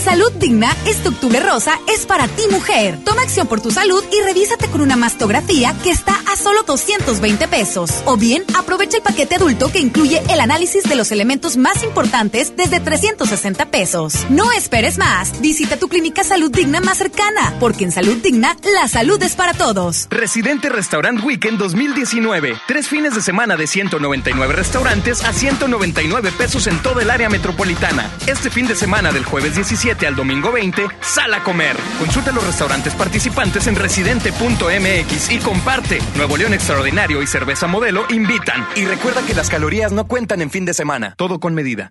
Salud Digna, este octubre rosa es para ti mujer. Toma acción por tu salud y revísate con una mastografía que está a solo 220 pesos. O bien, aprovecha el paquete adulto que incluye el análisis de los elementos más importantes desde 360 pesos. No esperes más. Visita tu clínica Salud Digna más cercana, porque en Salud Digna, la salud es para todos. Residente Restaurant Weekend 2019. Tres fines de semana de 199 restaurantes a 199 pesos en toda el área metropolitana. Este fin de semana del jueves 17 al domingo 20, sal a comer. Consulta los restaurantes participantes en residente.mx y comparte. Nuevo León Extraordinario y Cerveza Modelo invitan. Y recuerda que las calorías no cuentan en fin de semana. Todo con medida.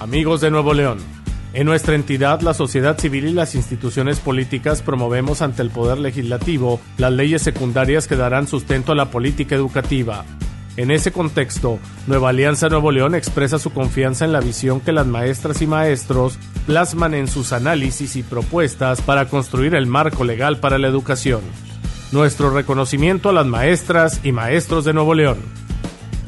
Amigos de Nuevo León, en nuestra entidad, la sociedad civil y las instituciones políticas promovemos ante el Poder Legislativo las leyes secundarias que darán sustento a la política educativa. En ese contexto, Nueva Alianza Nuevo León expresa su confianza en la visión que las maestras y maestros plasman en sus análisis y propuestas para construir el marco legal para la educación. Nuestro reconocimiento a las maestras y maestros de Nuevo León.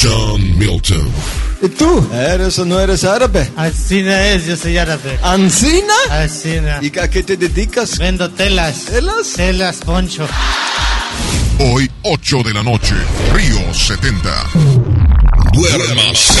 John Milton. ¿Y tú? ¿Eres o no eres árabe? Alcina es, yo soy árabe. ¿Ancina? Alcina. ¿Y a qué te dedicas? Vendo telas. ¿Telas? Telas, poncho. Hoy, 8 de la noche, Río 70. Duérmase.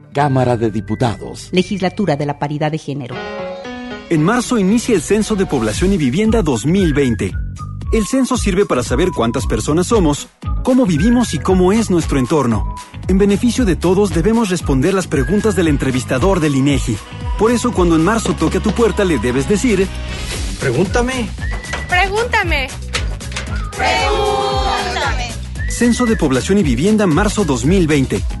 Cámara de Diputados. Legislatura de la Paridad de Género. En marzo inicia el Censo de Población y Vivienda 2020. El censo sirve para saber cuántas personas somos, cómo vivimos y cómo es nuestro entorno. En beneficio de todos debemos responder las preguntas del entrevistador del INEGI. Por eso cuando en marzo toque a tu puerta le debes decir, pregúntame. Pregúntame. Pregúntame. Censo de Población y Vivienda marzo 2020.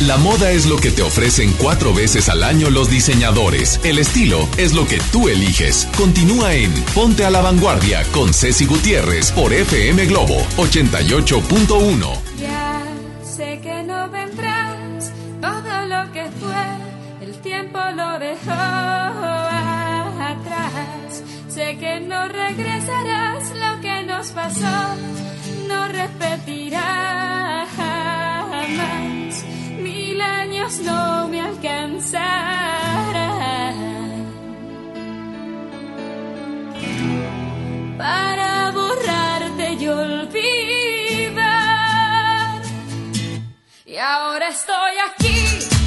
La moda es lo que te ofrecen cuatro veces al año los diseñadores. El estilo es lo que tú eliges. Continúa en Ponte a la Vanguardia con Ceci Gutiérrez por FM Globo 88.1. Ya sé que no vendrás, todo lo que fue, el tiempo lo dejó atrás. Sé que no regresarás, lo que nos pasó no repetirá jamás. Mil años no me alcanzarán para borrarte y olvidar. Y ahora estoy aquí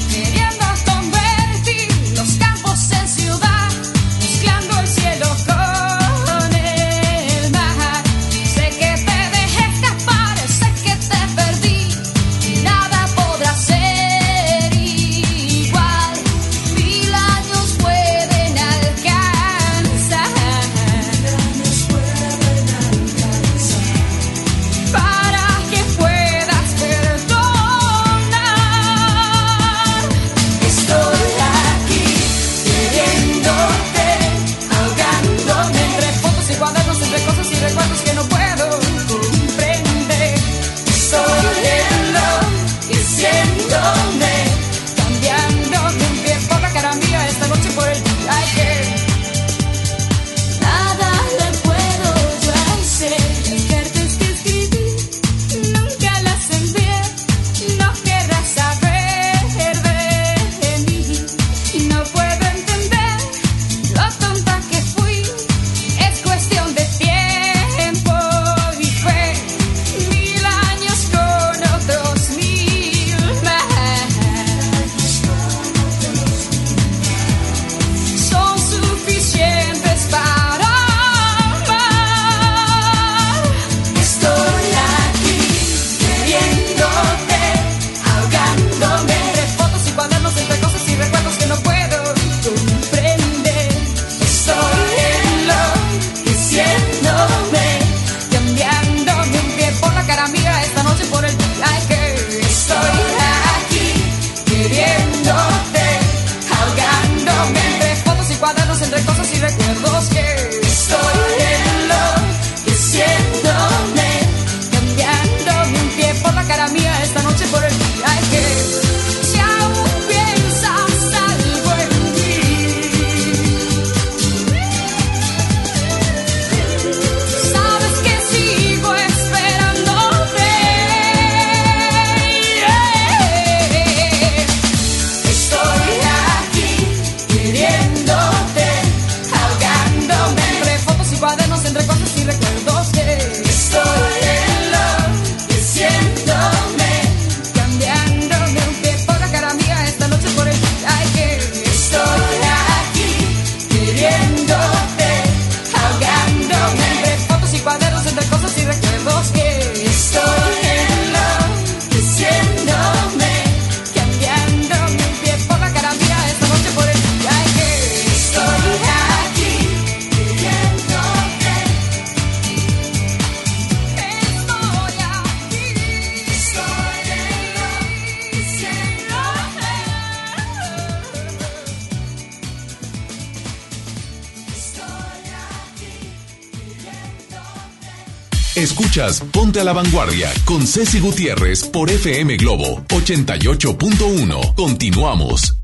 Ponte a la Vanguardia con Ceci Gutiérrez por FM Globo 88.1. Continuamos.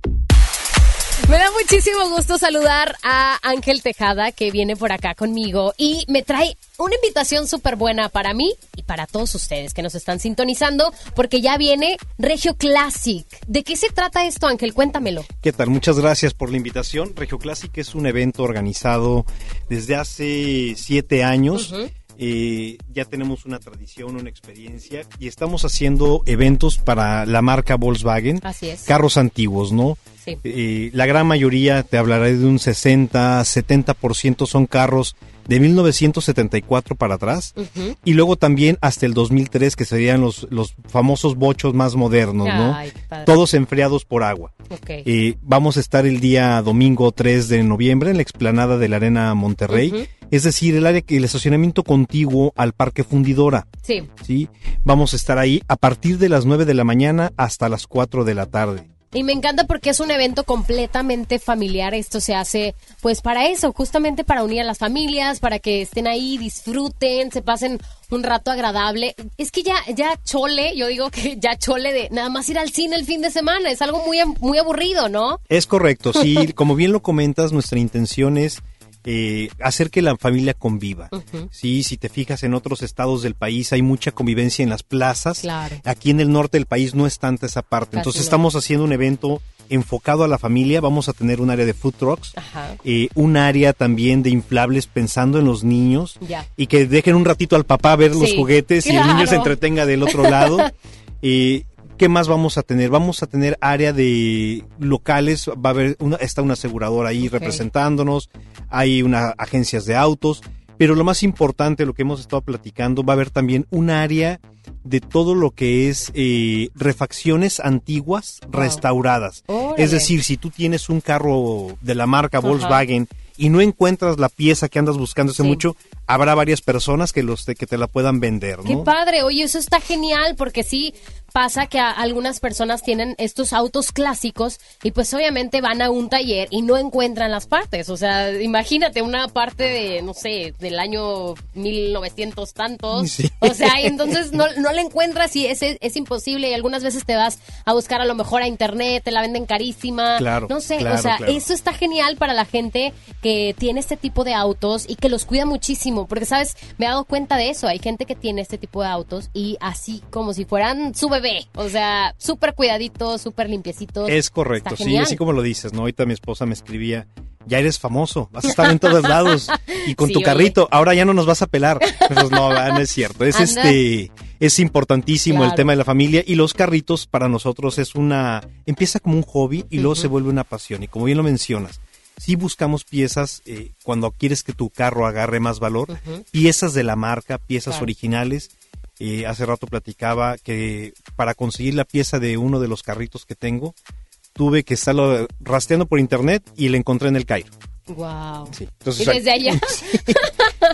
Me da muchísimo gusto saludar a Ángel Tejada, que viene por acá conmigo y me trae una invitación súper buena para mí y para todos ustedes que nos están sintonizando, porque ya viene Regio Classic. ¿De qué se trata esto, Ángel? Cuéntamelo. ¿Qué tal? Muchas gracias por la invitación. Regio Classic es un evento organizado desde hace siete años. Eh, ya tenemos una tradición, una experiencia y estamos haciendo eventos para la marca Volkswagen. Así es. Carros antiguos, ¿no? Sí. La gran mayoría, te hablaré de un 60, 70% son carros de 1974 para atrás. Y luego también hasta el 2003, que serían los, los famosos bochos más modernos, ¿no? Ay, qué padre. Todos enfriados por agua. Ok. Eh, vamos a estar el día domingo 3 de noviembre en la explanada de la Arena Monterrey. Es decir, el área que el estacionamiento contiguo al Parque Fundidora. Sí. ¿sí? Vamos a estar ahí a partir de las 9 de la mañana hasta las 4 de la tarde. Y me encanta porque es un evento completamente familiar. Esto se hace pues para eso, justamente para unir a las familias, para que estén ahí, disfruten, se pasen un rato agradable. Es que ya ya chole, yo digo que ya chole de nada más ir al cine el fin de semana, es algo muy muy aburrido, ¿no? Es correcto, sí, como bien lo comentas, nuestra intención es eh, hacer que la familia conviva. Sí, si te fijas en otros estados del país hay mucha convivencia en las plazas. Claro. Aquí en el norte del país no es tanta esa parte. Casi Entonces no. estamos haciendo un evento enfocado a la familia. Vamos a tener un área de food trucks, Ajá. eh, un área también de inflables pensando en los niños Ya. y que dejen un ratito al papá ver los juguetes y el niño se entretenga del otro lado. Eh, ¿Qué más vamos a tener? Vamos a tener área de locales, va a haber una, está una aseguradora ahí representándonos, hay una agencias de autos, pero lo más importante, lo que hemos estado platicando, va a haber también un área de todo lo que es eh, refacciones antiguas Wow. restauradas. Órale. Es decir, si tú tienes un carro de la marca Ajá. Volkswagen y no encuentras la pieza que andas buscando hace Sí. mucho, habrá varias personas que los que te la puedan vender, Qué ¿no? padre, oye, eso está genial porque sí pasa que a- algunas personas tienen estos autos clásicos y pues obviamente van a un taller y no encuentran las partes. O sea, imagínate una parte de, no sé, del año 1900 tantos. Sí. O sea, y entonces no, no la encuentras y es, es, es imposible y algunas veces te vas a buscar a lo mejor a internet, te la venden carísima. Claro, No sé, claro, o sea, claro. eso está genial para la gente que tiene este tipo de autos y que los cuida muchísimo, porque sabes, me he dado cuenta de eso, hay gente que tiene este tipo de autos y así como si fueran su bebé, o sea, súper cuidaditos, súper limpiecitos. Es correcto, sí, así como lo dices, ¿no? Ahorita mi esposa me escribía, ya eres famoso, vas a estar en todos lados y con Sí, tu oye. carrito, ahora ya no nos vas a pelar. Pues no, ah, no es cierto, es Anda. este, es importantísimo el tema de la familia y los carritos para nosotros es una, empieza como un hobby y luego se vuelve una pasión y como bien lo mencionas. Sí buscamos piezas eh, cuando quieres que tu carro agarre más valor, piezas de la marca, piezas Claro. originales. Eh, hace rato platicaba que para conseguir la pieza de uno de los carritos que tengo, tuve que estarlo rastreando por internet y la encontré en el Cairo. Wow. Entonces, y desde allá.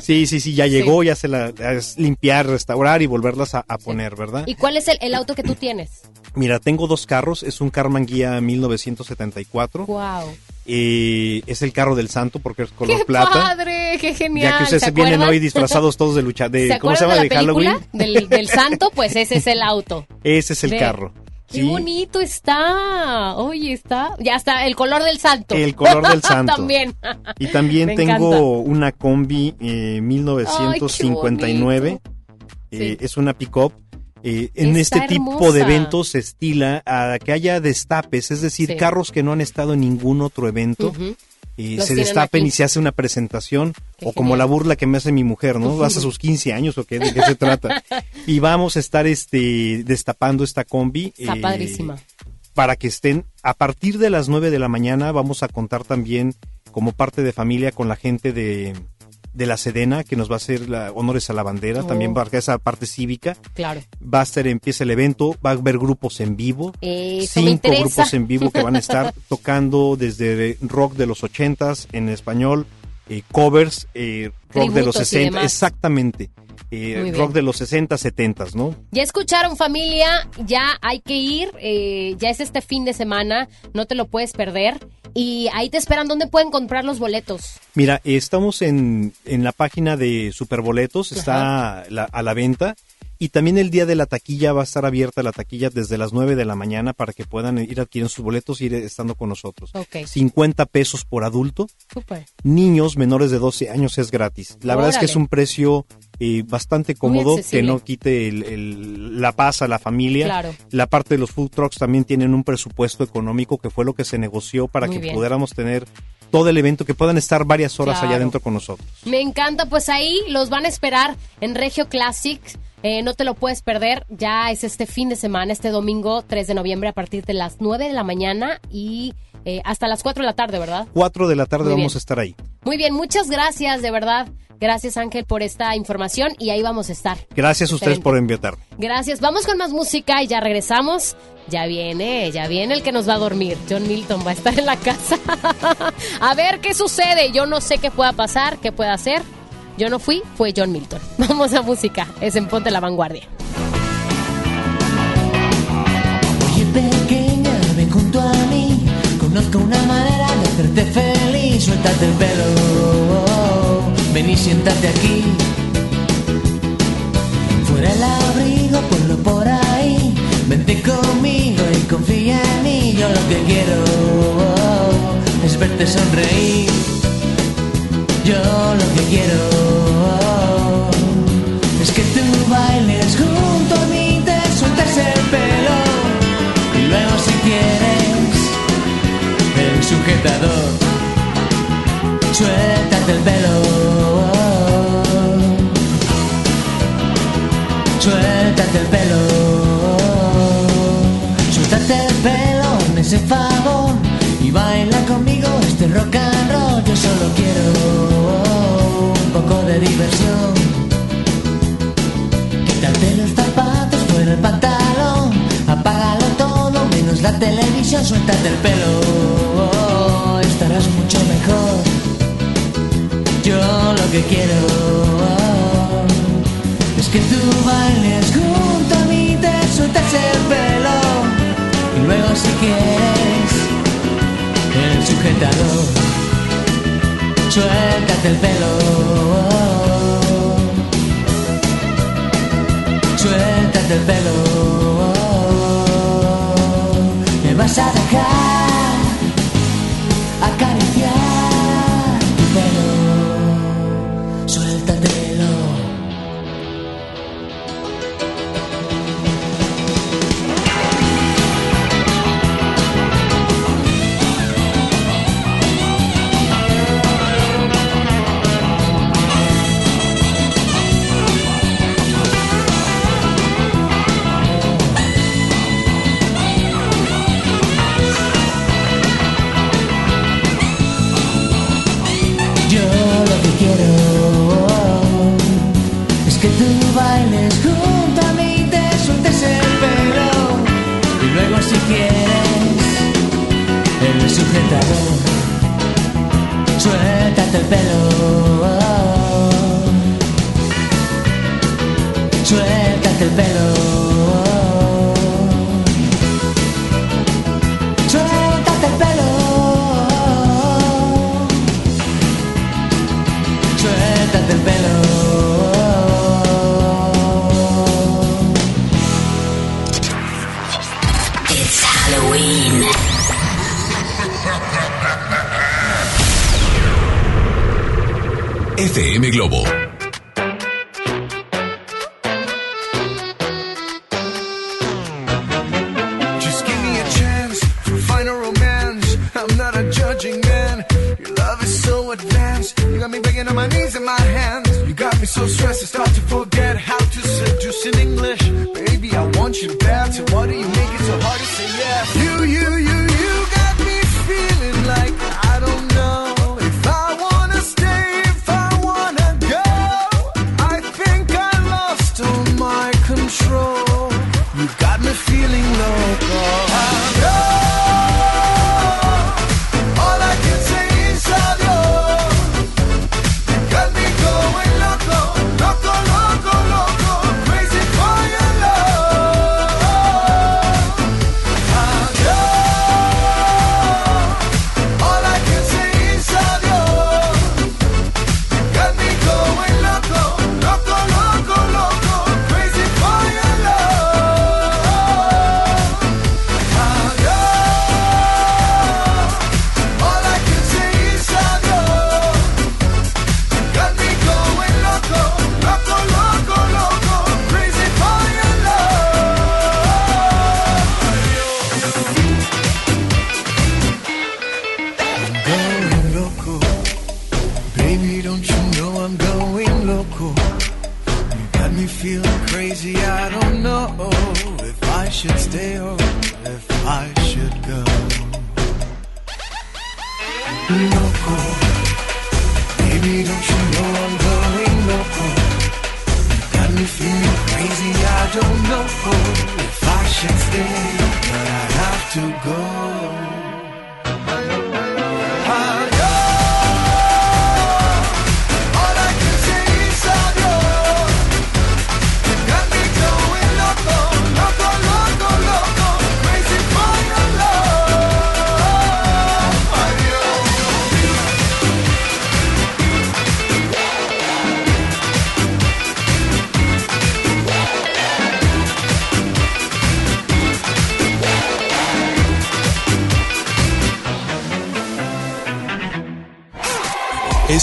Sí, sí, sí, ya llegó, ya se la es limpiar, restaurar y volverlas a, a poner, ¿verdad? ¿Y cuál es el, el auto que tú tienes? Mira, tengo dos carros, es un Karman Guía 1974. Wow. eh, es el carro del santo porque es color ¡Qué plata. padre! ¡Qué genial! Ya que ustedes ¿Se se vienen hoy disfrazados todos de lucha, de ¿Se ¿cómo se llama? De, de Halloween. del, del santo? Pues ese es el auto. Ese es el carro. ¡Qué Sí. bonito está! Oye, está. Ya está, el color del santo. El color del santo. También. Y también Me tengo encanta. una combi eh, 1959. Eh, Es una pick-up. Eh, en Está este tipo de eventos se estila a que haya destapes, es decir, Sí. carros que no han estado en ningún otro evento. Ujú. Eh, Los se destapen aquí. y se hace una presentación Qué o como la burla que me hace mi mujer, ¿no? Vas a sus 15 años o qué, de qué se trata. Y vamos a estar este destapando esta combi. Está eh, padrísima. para que estén a partir de las 9 de la mañana vamos a contar también como parte de familia con la gente de, de la Sedena que nos va a hacer la- honores a la bandera, Oh. también para esa parte cívica. Claro. Va a ser, empieza el evento, va a haber grupos en vivo. Eso cinco grupos en vivo que van a estar tocando desde rock de los ochentas en español, eh, covers, eh, rock de los Tributos y 60, demás. exactamente. Eh, rock de los 60, 70, ¿no? Ya escucharon familia, ya hay que ir, eh, ya es este fin de semana, no te lo puedes perder. Y ahí te esperan, ¿dónde pueden comprar los boletos? Mira, estamos en, en la página de Superboletos, está la- a la venta. Y también el día de la taquilla va a estar abierta la taquilla desde las 9 de la mañana para que puedan ir adquiriendo sus boletos y ir estando con nosotros. Ok. 50 pesos por adulto. Súper. Niños menores de 12 años es gratis. La verdad es que es un precio eh, bastante cómodo que no quite el- el- la paz a la familia. Claro. La parte de los food trucks también tienen un presupuesto económico que fue lo que se negoció para Muy que bien. pudiéramos tener todo el evento, que puedan estar varias horas Claro. allá adentro con nosotros. Me encanta, pues ahí los van a esperar en Regio Classics. Eh, no te lo puedes perder, ya es este fin de semana, este domingo 3 de noviembre a partir de las 9 de la mañana y eh, hasta las 4 de la tarde, ¿verdad? 4 de la tarde Muy vamos bien. a estar ahí. Muy bien, muchas gracias, de verdad. Gracias Ángel por esta información y ahí vamos a estar. Gracias a ustedes por invitarme. Gracias. Vamos con más música y ya regresamos. Ya viene, ya viene el que nos va a dormir. John Milton va a estar en la casa. a ver qué sucede. Yo no sé qué pueda pasar, qué pueda hacer. Yo no fui, fue John Milton. Vamos a música. Es en Ponte la Vanguardia. Oye pequeña, ven junto a mí Conozco una manera de hacerte feliz Suéltate el pelo Ven y siéntate aquí. Fuera el abrigo, ponlo por ahí. Vente conmigo y confía en mí. Yo lo que quiero Es verte sonreír. Yo lo que quiero Es que tú bailes junto a mí Te sueltas el pelo y luego si quieres el sujetador, suéltate el pelo. Rock. Yo solo quiero un poco de diversión. Quítate los zapatos, fuera el pantalón, apágalo todo, menos la televisión, suéltate el pelo, estarás mucho mejor. Yo lo que quiero es que tú bailes junto a mí, te sueltas el pelo y luego si quieres el sujetador, suéltate el pelo. suéltate el pelo. Me vas a dejar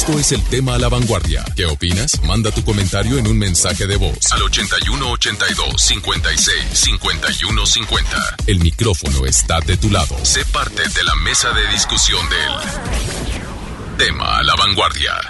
Esto es el tema a la vanguardia. ¿Qué opinas? Manda tu comentario en un mensaje de voz al 81 82 56 51 50. El micrófono está de tu lado. Sé parte de la mesa de discusión del tema a la vanguardia.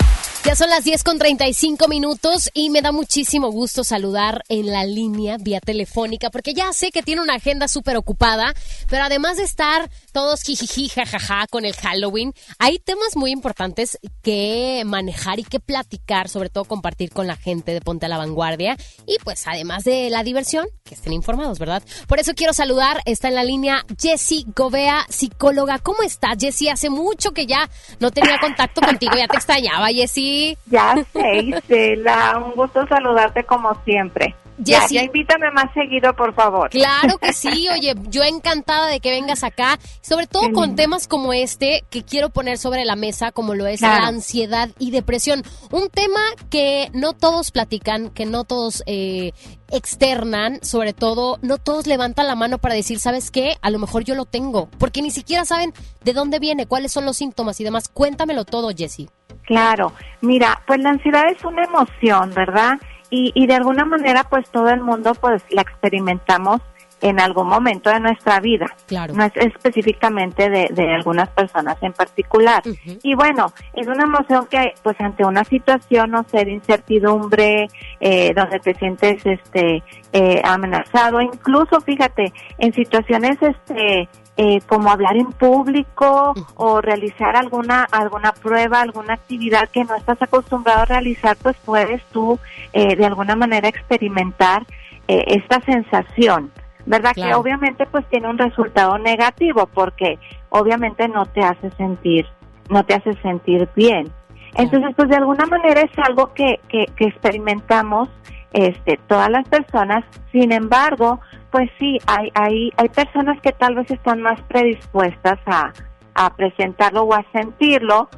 Ya son las 10 con 35 minutos y me da muchísimo gusto saludar en la línea vía telefónica porque ya sé que tiene una agenda súper ocupada, pero además de estar todos jijiji, jajaja con el Halloween, hay temas muy importantes que manejar y que platicar, sobre todo compartir con la gente de Ponte a la Vanguardia y pues además de la diversión, que estén informados, ¿verdad? Por eso quiero saludar, está en la línea Jessie Govea, psicóloga. ¿Cómo estás, Jessie? Hace mucho que ya no tenía contacto contigo, ya te extrañaba, Jessie. Ya sé, Isela, un gusto saludarte como siempre. Ya, Jessy. ya invítame más seguido, por favor. Claro que sí, oye, yo encantada de que vengas acá, sobre todo Qué con lindo. temas como este que quiero poner sobre la mesa, como lo es Claro. la ansiedad y depresión. Un tema que no todos platican, que no todos eh, externan, sobre todo, no todos levantan la mano para decir, ¿sabes qué? A lo mejor yo lo tengo, porque ni siquiera saben de dónde viene, cuáles son los síntomas y demás. Cuéntamelo todo, Jessie. Claro, mira, pues la ansiedad es una emoción, ¿verdad? Y, y de alguna manera, pues todo el mundo, pues la experimentamos en algún momento de nuestra vida. Claro. No es específicamente de, de algunas personas en particular. Y bueno, es una emoción que, pues ante una situación, no sé, de incertidumbre, eh, donde te sientes, este, eh, amenazado, incluso, fíjate, en situaciones, este, eh, como hablar en público o realizar alguna alguna prueba, alguna actividad que no estás acostumbrado a realizar, pues puedes tú eh, de alguna manera experimentar eh, esta sensación, ¿verdad? Que obviamente pues tiene un resultado negativo porque obviamente no te hace sentir no te hace sentir bien. Entonces, pues de alguna manera es algo que, que, que experimentamos este, todas las personas. Sin embargo, pues sí, hay, hay, hay personas que tal vez están más predispuestas a, a presentarlo o a sentirlo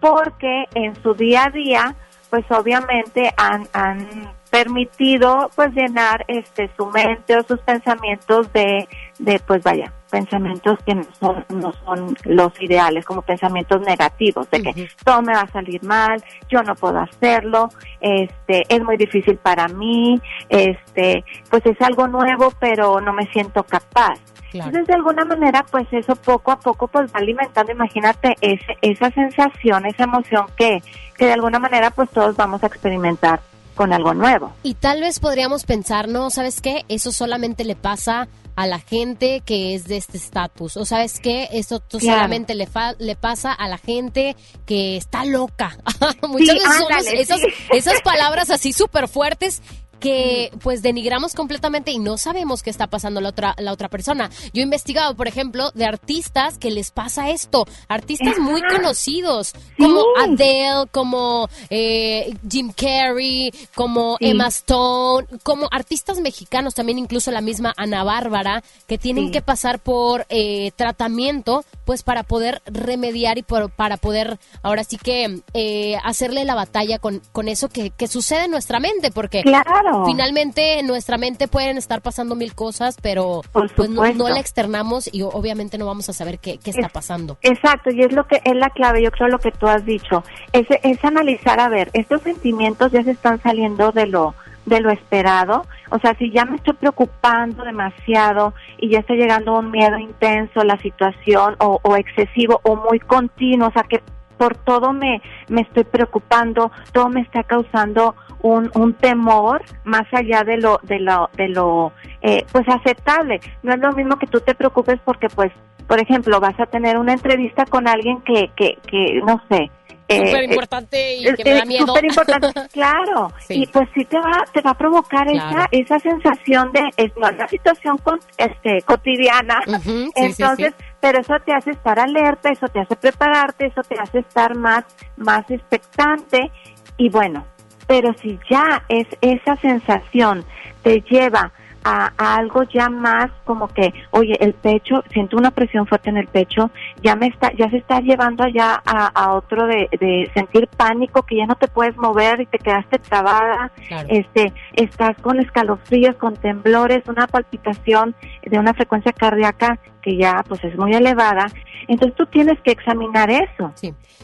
porque en su día a día, pues obviamente han, han permitido pues llenar este su mente o sus pensamientos de, de pues vaya, pensamientos que no son, no son los ideales, como pensamientos negativos, de que todo me va a salir mal, yo no puedo hacerlo, este, es muy difícil para mí, este, pues es algo nuevo, pero no me siento capaz. Entonces, de alguna manera, pues eso poco a poco pues va alimentando, imagínate, ese, esa sensación, esa emoción que, que de alguna manera pues todos vamos a experimentar con algo nuevo. Y tal vez podríamos pensar, no, ¿sabes qué? Eso solamente le pasa a la gente que es de este estatus. O sabes qué? Eso Claro. solamente le, fa- le pasa a la gente que está loca. Muchas veces esas, sí. esas palabras así súper fuertes que pues denigramos completamente y no sabemos qué está pasando la otra la otra persona. Yo he investigado, por ejemplo, de artistas que les pasa esto, artistas muy conocidos como Adele, como eh, Jim Carrey, como Sí. Emma Stone, como artistas mexicanos también, incluso la misma Ana Bárbara, que tienen Sí. que pasar por eh, tratamiento, pues para poder remediar y por- para poder ahora sí que eh, hacerle la batalla con, con eso que, que sucede en nuestra mente, porque Claro. Finalmente en nuestra mente pueden estar pasando mil cosas, pero pues no, no la externamos y obviamente no vamos a saber qué, qué está pasando. Exacto, y es lo que es la clave, yo creo lo que tú has dicho, es, es analizar, a ver, estos sentimientos ya se están saliendo de lo de lo esperado, o sea, si ya me estoy preocupando demasiado y ya está llegando un miedo intenso la situación o, o excesivo o muy continuo, o sea, que por todo me, me estoy preocupando, todo me está causando un, un temor más allá de lo, de lo, de lo, eh, pues aceptable. No es lo mismo que tú te preocupes porque, pues, por ejemplo, vas a tener una entrevista con alguien que, que, que no sé, eh, Súper eh, importante y es- que me da es miedo. súper importante, claro. Sí. Y pues sí te va, te va a provocar Claro. esa, esa sensación de, es no, una situación con, este, cotidiana. sí, Entonces, sí. pero eso te hace estar alerta, eso te hace prepararte, eso te hace estar más, más expectante. Y bueno, pero si ya es esa sensación te lleva a, a algo ya más como que, oye, el pecho, siento una presión fuerte en el pecho, ya me está, ya se está llevando ya a, a otro de, de sentir pánico, que ya no te puedes mover y te quedaste trabada, Claro. este, estás con escalofríos, con temblores, una palpitación de una frecuencia cardíaca que ya pues es muy elevada, entonces tú tienes que examinar eso.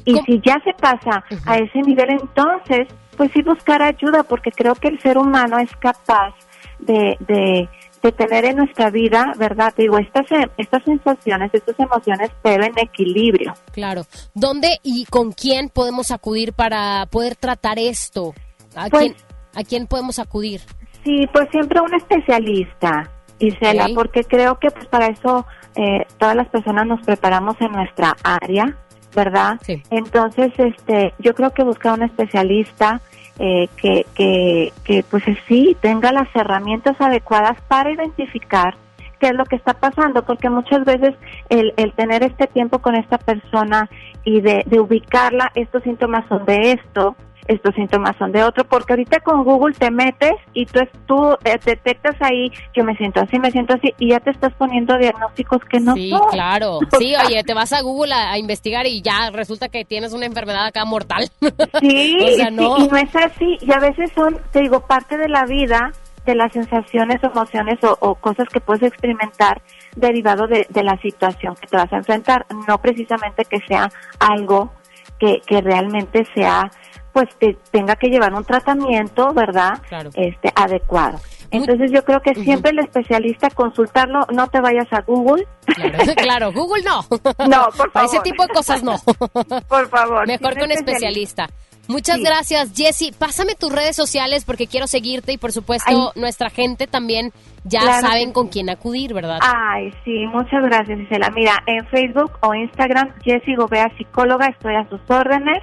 Y si ya se pasa a ese nivel, entonces, pues sí buscar ayuda, porque creo que el ser humano es capaz de, de, de tener en nuestra vida, ¿verdad? Digo, estas, eh, estas sensaciones, estas emociones, pero en equilibrio. Claro. ¿Dónde y con quién podemos acudir para poder tratar esto? ¿A, Pues- quién, ¿A quién podemos acudir? Sí, pues siempre un especialista, Isela, Ok. porque creo que pues para eso eh, todas las personas nos preparamos en nuestra área, ¿verdad? Sí. Entonces, este, yo creo que buscar un especialista eh, que, que, que pues sí tenga las herramientas adecuadas para identificar qué es lo que está pasando, porque muchas veces el, el tener este tiempo con esta persona y de, de ubicarla, estos síntomas son de esto, estos síntomas son de otro, porque ahorita con Google te metes y tú, es- tú eh, detectas ahí, yo me siento así, me siento así, y ya te estás poniendo diagnósticos que no Sí, son. claro. Sí, oye, te vas a Google a, a investigar y ya resulta que tienes una enfermedad acá mortal. Sí, o sea, sí, no. y no es así. Y a veces son, te digo, parte de la vida, de las sensaciones, emociones o, o cosas que puedes experimentar derivado de, de la situación que te vas a enfrentar. No precisamente que sea algo que, que realmente sea, pues te tenga que llevar un tratamiento, ¿verdad? Claro. Este, adecuado. Entonces yo creo que siempre el especialista consultarlo, no te vayas a Google. Claro, claro, Google no. No, por Para ese favor. tipo de cosas no. Por favor. Mejor con un especialista. Muchas Sí. gracias, Jessy. Pásame tus redes sociales porque quiero seguirte y por supuesto nuestra gente también ya Claro saben que con quién acudir, ¿verdad? Ay, sí, muchas gracias, Isela. Mira, en Facebook o Instagram, Jessy Gobea, psicóloga, estoy a sus órdenes.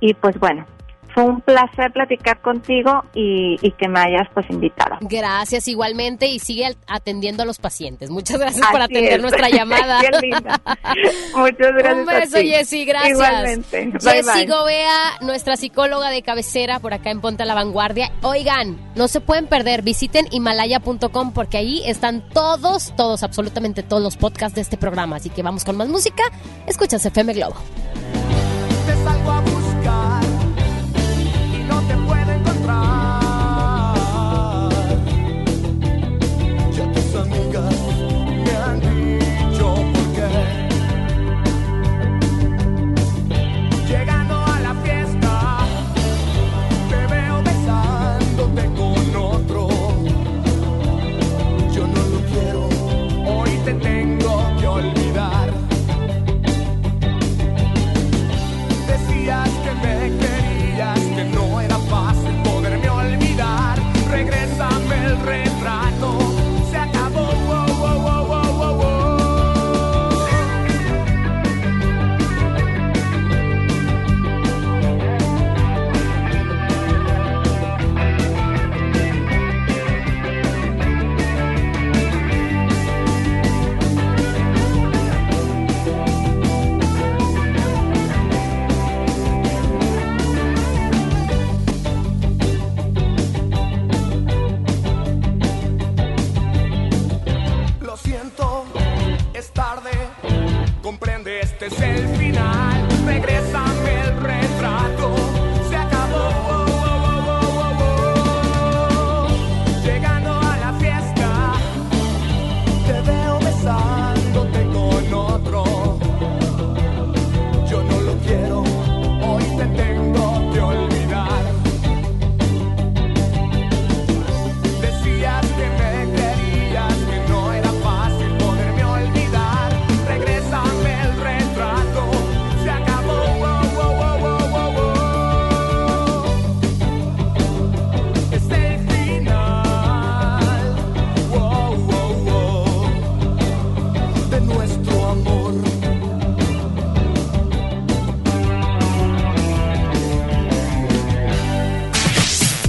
Y pues bueno, fue un placer platicar contigo y, y que me hayas pues invitado. Gracias igualmente y sigue atendiendo a los pacientes. Muchas gracias por atender es. nuestra llamada. Qué linda. Muchas gracias. Un beso. Jessy, gracias. Igualmente. Bye, Jessy bye. Gobea, nuestra psicóloga de cabecera por acá en Ponte a la Vanguardia. Oigan, no se pueden perder, visiten himalaya.com porque ahí están todos, todos, absolutamente todos los podcasts de este programa. Así que vamos con más música. Escuchas FM Globo. te salgo a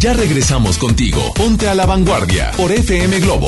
Ya regresamos contigo. Ponte a la vanguardia por FM Globo.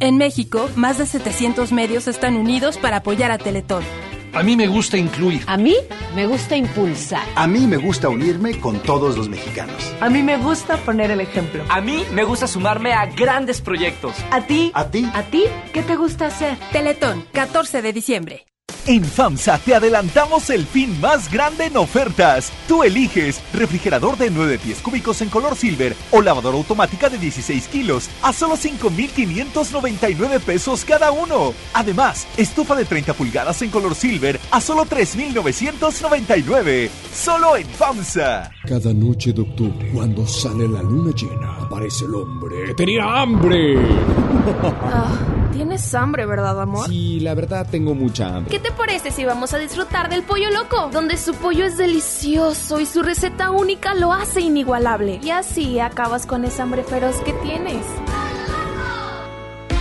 En México, más de 700 medios están unidos para apoyar a Teletón. A mí me gusta incluir. A mí me gusta impulsar. A mí me gusta unirme con todos los mexicanos. A mí me gusta poner el ejemplo. A mí me gusta sumarme a grandes proyectos. ¿A ti? ¿A ti? ¿A ti? ¿Qué te gusta hacer? Teletón, 14 de diciembre. En FAMSA te adelantamos el fin más grande en ofertas. Tú eliges refrigerador de 9 pies cúbicos en color silver o lavadora automática de 16 kilos a solo 5,599 pesos cada uno. Además, estufa de 30 pulgadas en color silver a solo 3,999. Solo en FAMSA. Cada noche de octubre, cuando sale la luna llena, aparece el hombre. ¡Tenía hambre! Tienes hambre, ¿verdad, amor? Sí, la verdad tengo mucha hambre. ¿Qué te parece si vamos a disfrutar del pollo loco? Donde su pollo es delicioso y su receta única lo hace inigualable. Y así acabas con esa hambre feroz que tienes.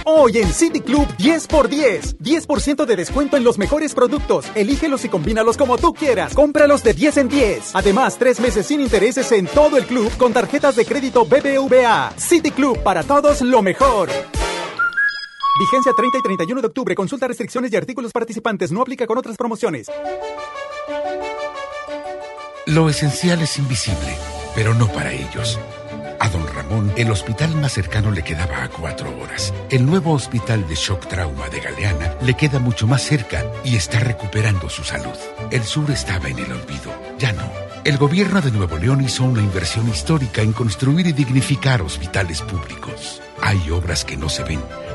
Hoy en City Club 10 por 10. 10% de descuento en los mejores productos. Elígelos y combínalos como tú quieras. Cómpralos de 10 en 10. Además, tres meses sin intereses en todo el club con tarjetas de crédito BBVA. City Club para todos lo mejor. Vigencia 30 y 31 de octubre. Consulta restricciones y artículos participantes. No aplica con otras promociones. Lo esencial es invisible, pero no para ellos. A don Ramón, el hospital más cercano le quedaba a cuatro horas. El nuevo hospital de shock trauma de Galeana le queda mucho más cerca y está recuperando su salud. El sur estaba en el olvido, ya no. El gobierno de Nuevo León hizo una inversión histórica en construir y dignificar hospitales públicos. Hay obras que no se ven,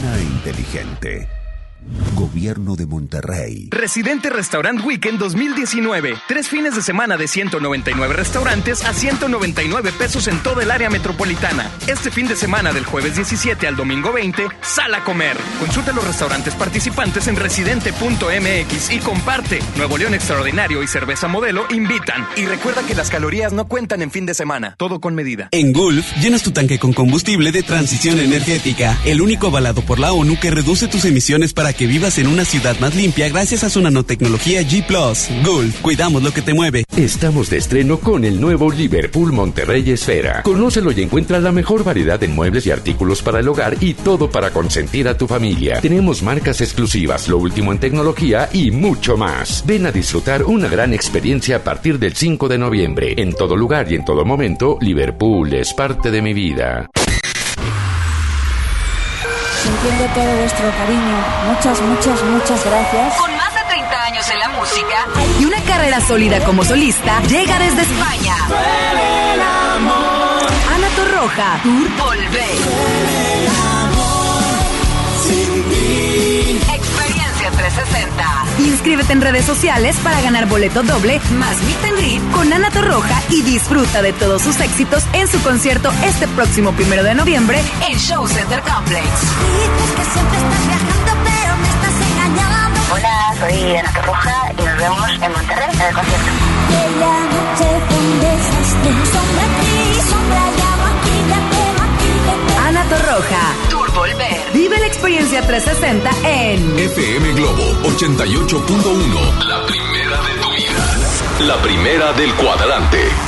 e inteligente. Gobierno de Monterrey. Residente Restaurant Weekend 2019. Tres fines de semana de 199 restaurantes a 199 pesos en toda el área metropolitana. Este fin de semana del jueves 17 al domingo 20, sal a comer. Consulta los restaurantes participantes en residente.mx y comparte. Nuevo León Extraordinario y Cerveza Modelo invitan. Y recuerda que las calorías no cuentan en fin de semana. Todo con medida. En Gulf, llenas tu tanque con combustible de transición energética, el único avalado por la ONU que reduce tus emisiones para que vivas en una ciudad más limpia gracias a su nanotecnología G ⁇ Gulf, cuidamos lo que te mueve. Estamos de estreno con el nuevo Liverpool Monterrey Esfera. Conócelo y encuentra la mejor variedad en muebles y artículos para el hogar y todo para consentir a tu familia. Tenemos marcas exclusivas, lo último en tecnología y mucho más. Ven a disfrutar una gran experiencia a partir del 5 de noviembre. En todo lugar y en todo momento, Liverpool es parte de mi vida. Sintiendo todo vuestro cariño. Muchas, muchas, muchas gracias. Con más de 30 años en la música y una carrera sólida como solista, llega desde España. Ana Torroja, Tour Volver. Experiencia 360. Inscríbete en redes sociales para ganar boleto doble más meet and greet con Ana Torroja y disfruta de todos sus éxitos en su concierto este próximo primero de noviembre en Show Center Complex. Hola, soy Ana Torroja y nos vemos en Monterrey en el concierto. Torroja, Tour Volver. Vive la experiencia 360 en FM Globo 88.1. La primera de tu vida. La primera del cuadrante.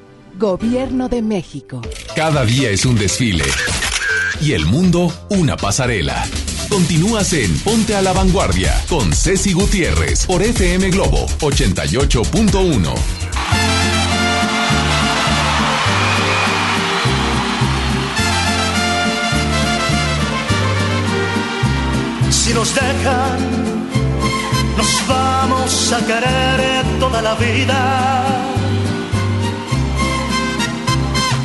Gobierno de México. Cada día es un desfile. Y el mundo una pasarela. Continúas en Ponte a la Vanguardia con Ceci Gutiérrez por FM Globo 88.1. Si nos dejan, nos vamos a querer toda la vida.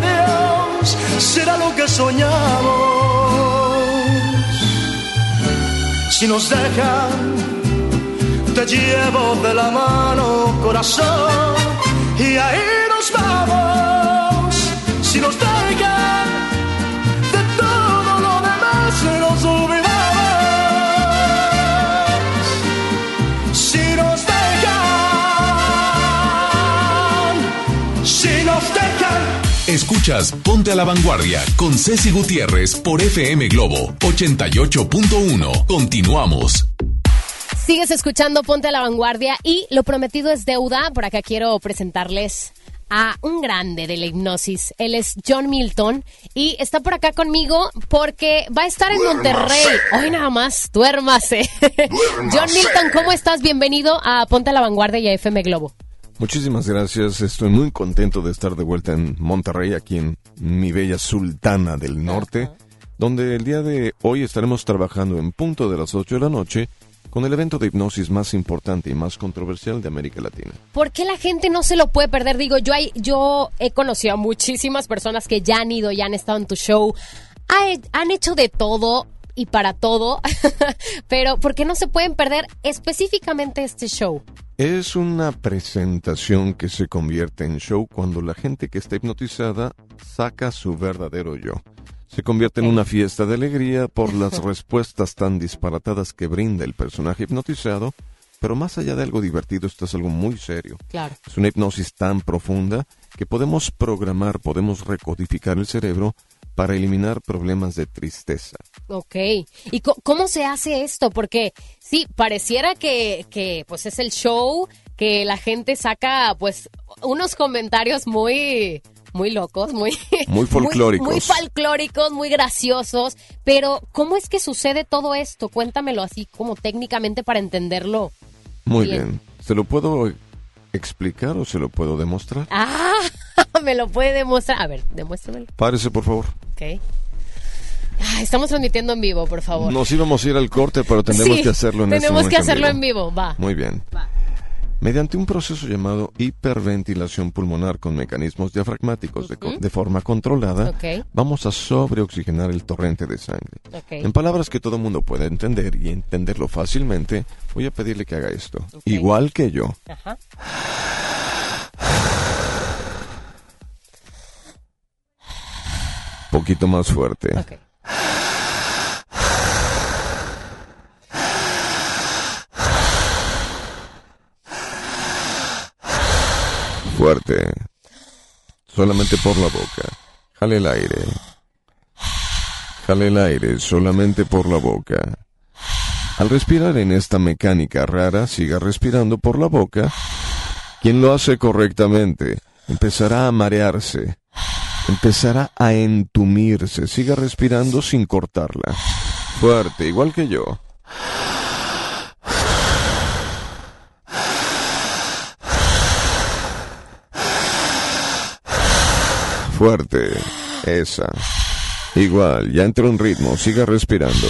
Dios, será lo que soñamos si nos dejan, te llevo de la mano, corazón, y ahí nos vamos. Si nos dejan, Escuchas Ponte a la Vanguardia con Ceci Gutiérrez por FM Globo 88.1. Continuamos. Sigues escuchando Ponte a la Vanguardia y lo prometido es deuda. Por acá quiero presentarles a un grande de la hipnosis. Él es John Milton y está por acá conmigo porque va a estar en Monterrey. Hoy nada más, duérmase. John Milton, ¿cómo estás? Bienvenido a Ponte a la Vanguardia y a FM Globo. Muchísimas gracias. Estoy muy contento de estar de vuelta en Monterrey, aquí en mi bella Sultana del Norte, donde el día de hoy estaremos trabajando en punto de las 8 de la noche con el evento de hipnosis más importante y más controversial de América Latina. ¿Por qué la gente no se lo puede perder? Digo, yo, hay, yo he conocido a muchísimas personas que ya han ido, ya han estado en tu show, han hecho de todo y para todo, pero ¿por qué no se pueden perder específicamente este show? Es una presentación que se convierte en show cuando la gente que está hipnotizada saca su verdadero yo. Se convierte en una fiesta de alegría por las respuestas tan disparatadas que brinda el personaje hipnotizado, pero más allá de algo divertido, esto es algo muy serio. Claro. Es una hipnosis tan profunda que podemos programar, podemos recodificar el cerebro para eliminar problemas de tristeza. Ok. ¿Y cómo se hace esto? Porque sí, pareciera que, que pues es el show, que la gente saca pues unos comentarios muy muy locos, muy muy folclóricos. Muy, muy, folclóricos, muy graciosos, pero ¿cómo es que sucede todo esto? Cuéntamelo así como técnicamente para entenderlo. Muy bien. ¿Se lo puedo explicar o se lo puedo demostrar? Ah, me lo puede demostrar. A ver, demuéstramelo. Párese, por favor. Ok. Estamos transmitiendo en vivo, por favor. Nos íbamos a ir al corte, pero tenemos que hacerlo en Tenemos este que hacerlo en vivo. va. Muy bien. Va. Mediante un proceso llamado hiperventilación pulmonar con mecanismos diafragmáticos de, de, forma controlada, okay. vamos a sobreoxigenar el torrente de sangre. Okay. En palabras que todo el mundo pueda entender y entenderlo fácilmente, voy a pedirle que haga esto. Okay. Igual que yo. Ajá. Poquito más fuerte. Fuerte. Solamente por la boca. Jale el aire. Jale el aire solamente por la boca. Al respirar en esta mecánica rara, siga respirando por la boca. Quien lo hace correctamente empezará a marearse, empezará a entumirse. Siga respirando sin cortarla. Fuerte, igual que yo. Fuerte. Esa. Igual, ya entró en ritmo, siga respirando.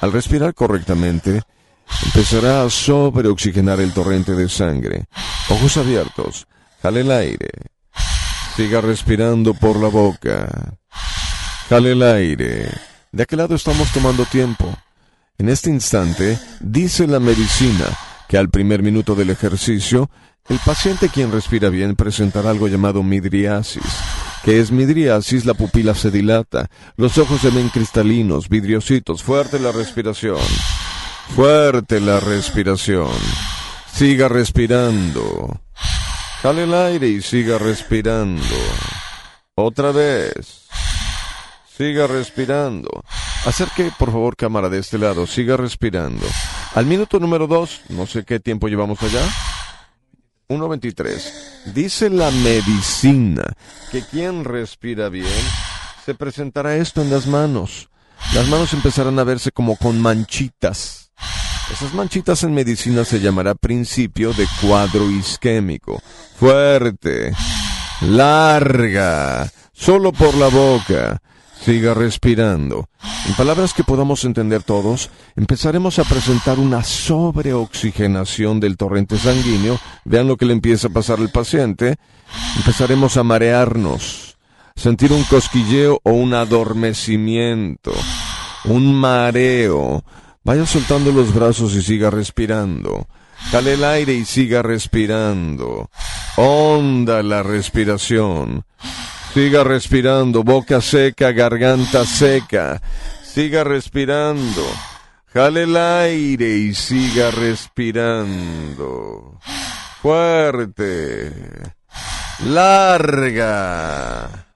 Al respirar correctamente, empezará a sobreoxigenar el torrente de sangre. Ojos abiertos, jale el aire. Siga respirando por la boca. Jale el aire. De aquel lado estamos tomando tiempo. En este instante, dice la medicina que al primer minuto del ejercicio, el paciente quien respira bien presentará algo llamado midriasis. que es midriasis? La pupila se dilata, los ojos se ven cristalinos, vidriositos, fuerte la respiración. Fuerte la respiración. Siga respirando. Jale el aire y siga respirando. Otra vez. Siga respirando. Acerque, por favor, cámara de este lado. Siga respirando. Al minuto número dos, no sé qué tiempo llevamos allá. 1.23. Dice la medicina que quien respira bien se presentará esto en las manos. Las manos empezarán a verse como con manchitas. Esas manchitas en medicina se llamará principio de cuadro isquémico. Fuerte, larga, solo por la boca. Siga respirando. En palabras que podamos entender todos, empezaremos a presentar una sobreoxigenación del torrente sanguíneo. Vean lo que le empieza a pasar al paciente. Empezaremos a marearnos, sentir un cosquilleo o un adormecimiento, un mareo. Vaya soltando los brazos y siga respirando. Jale el aire y siga respirando. Honda la respiración. Siga respirando, boca seca, garganta seca. Siga respirando. Jale el aire y siga respirando. Fuerte. Larga.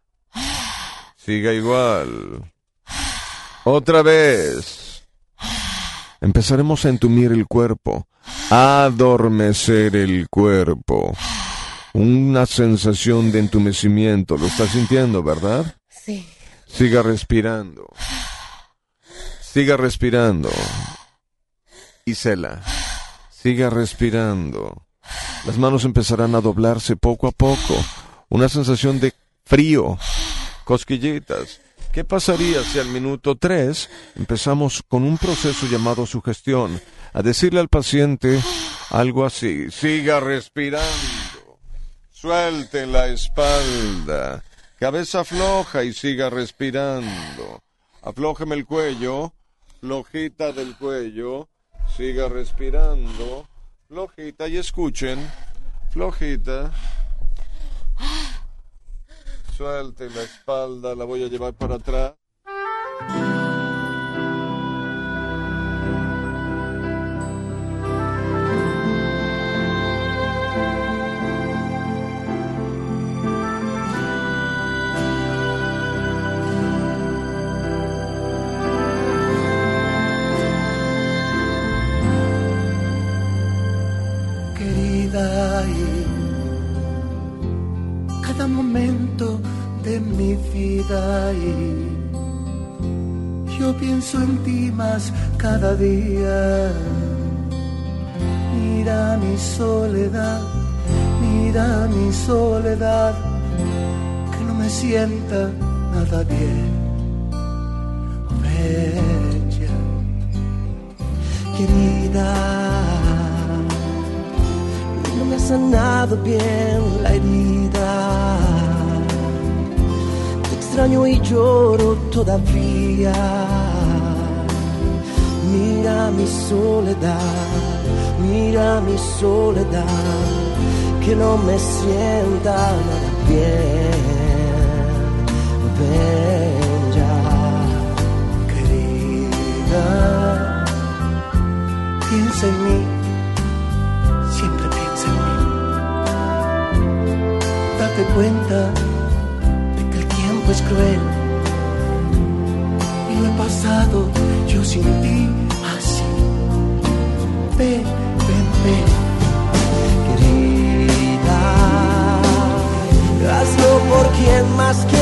Siga igual. Otra vez. Empezaremos a entumir el cuerpo, a adormecer el cuerpo una sensación de entumecimiento. ¿Lo está sintiendo, verdad? Sí. Siga respirando. Siga respirando. Isela, siga respirando. Las manos empezarán a doblarse poco a poco. Una sensación de frío. Cosquillitas. ¿Qué pasaría si al minuto 3 empezamos con un proceso llamado sugestión? A decirle al paciente algo así. Siga respirando. Suelte la espalda. Cabeza floja y siga respirando. Aflójeme el cuello. Flojita del cuello. Siga respirando. Flojita y escuchen. Flojita. Suelte la espalda. La voy a llevar para atrás. De mi vida y yo pienso en ti más cada día. Mira mi soledad, mira mi soledad, que no me sienta nada bien. Bella, querida, no me ha sanado bien la herida extraño y lloro todavía. Mira mi soledad, mira mi soledad, que no me sienta nada bien. Ven ya, querida, piensa en mí, siempre piensa en mí. Date cuenta es cruel. Y lo he pasado yo sin ti así. Ven, ven, ven, querida. Hazlo por quien más quieras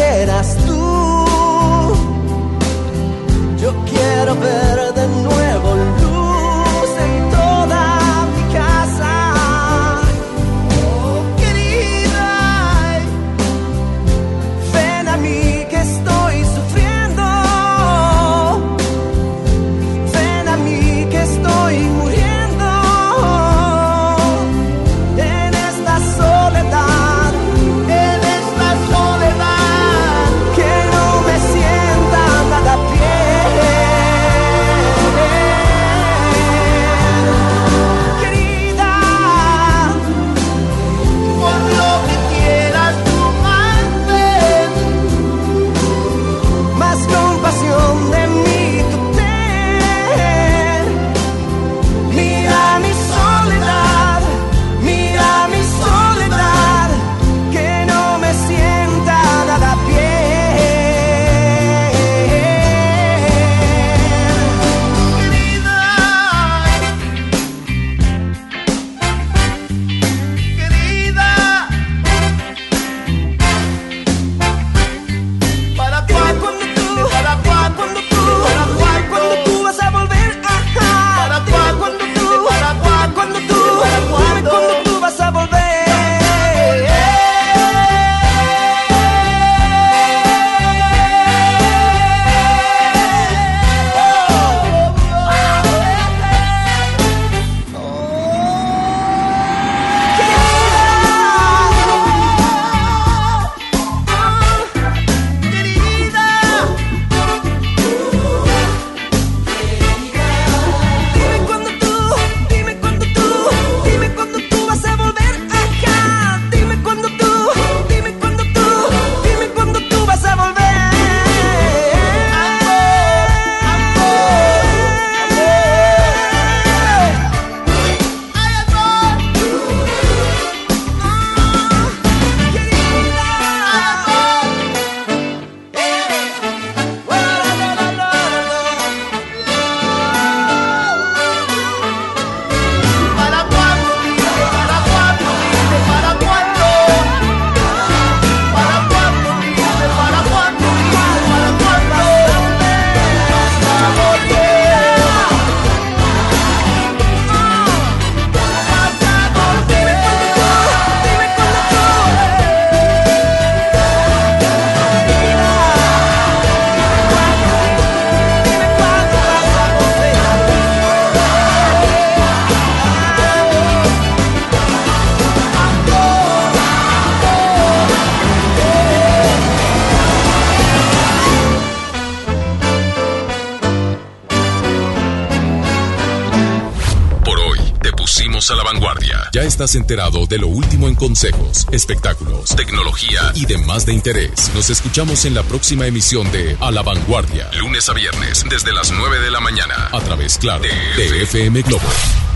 estás enterado de lo último en consejos, espectáculos, tecnología y demás de interés. Nos escuchamos en la próxima emisión de A la Vanguardia, lunes a viernes, desde las 9 de la mañana, a través, claro, de FM Globo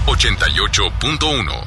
88.1.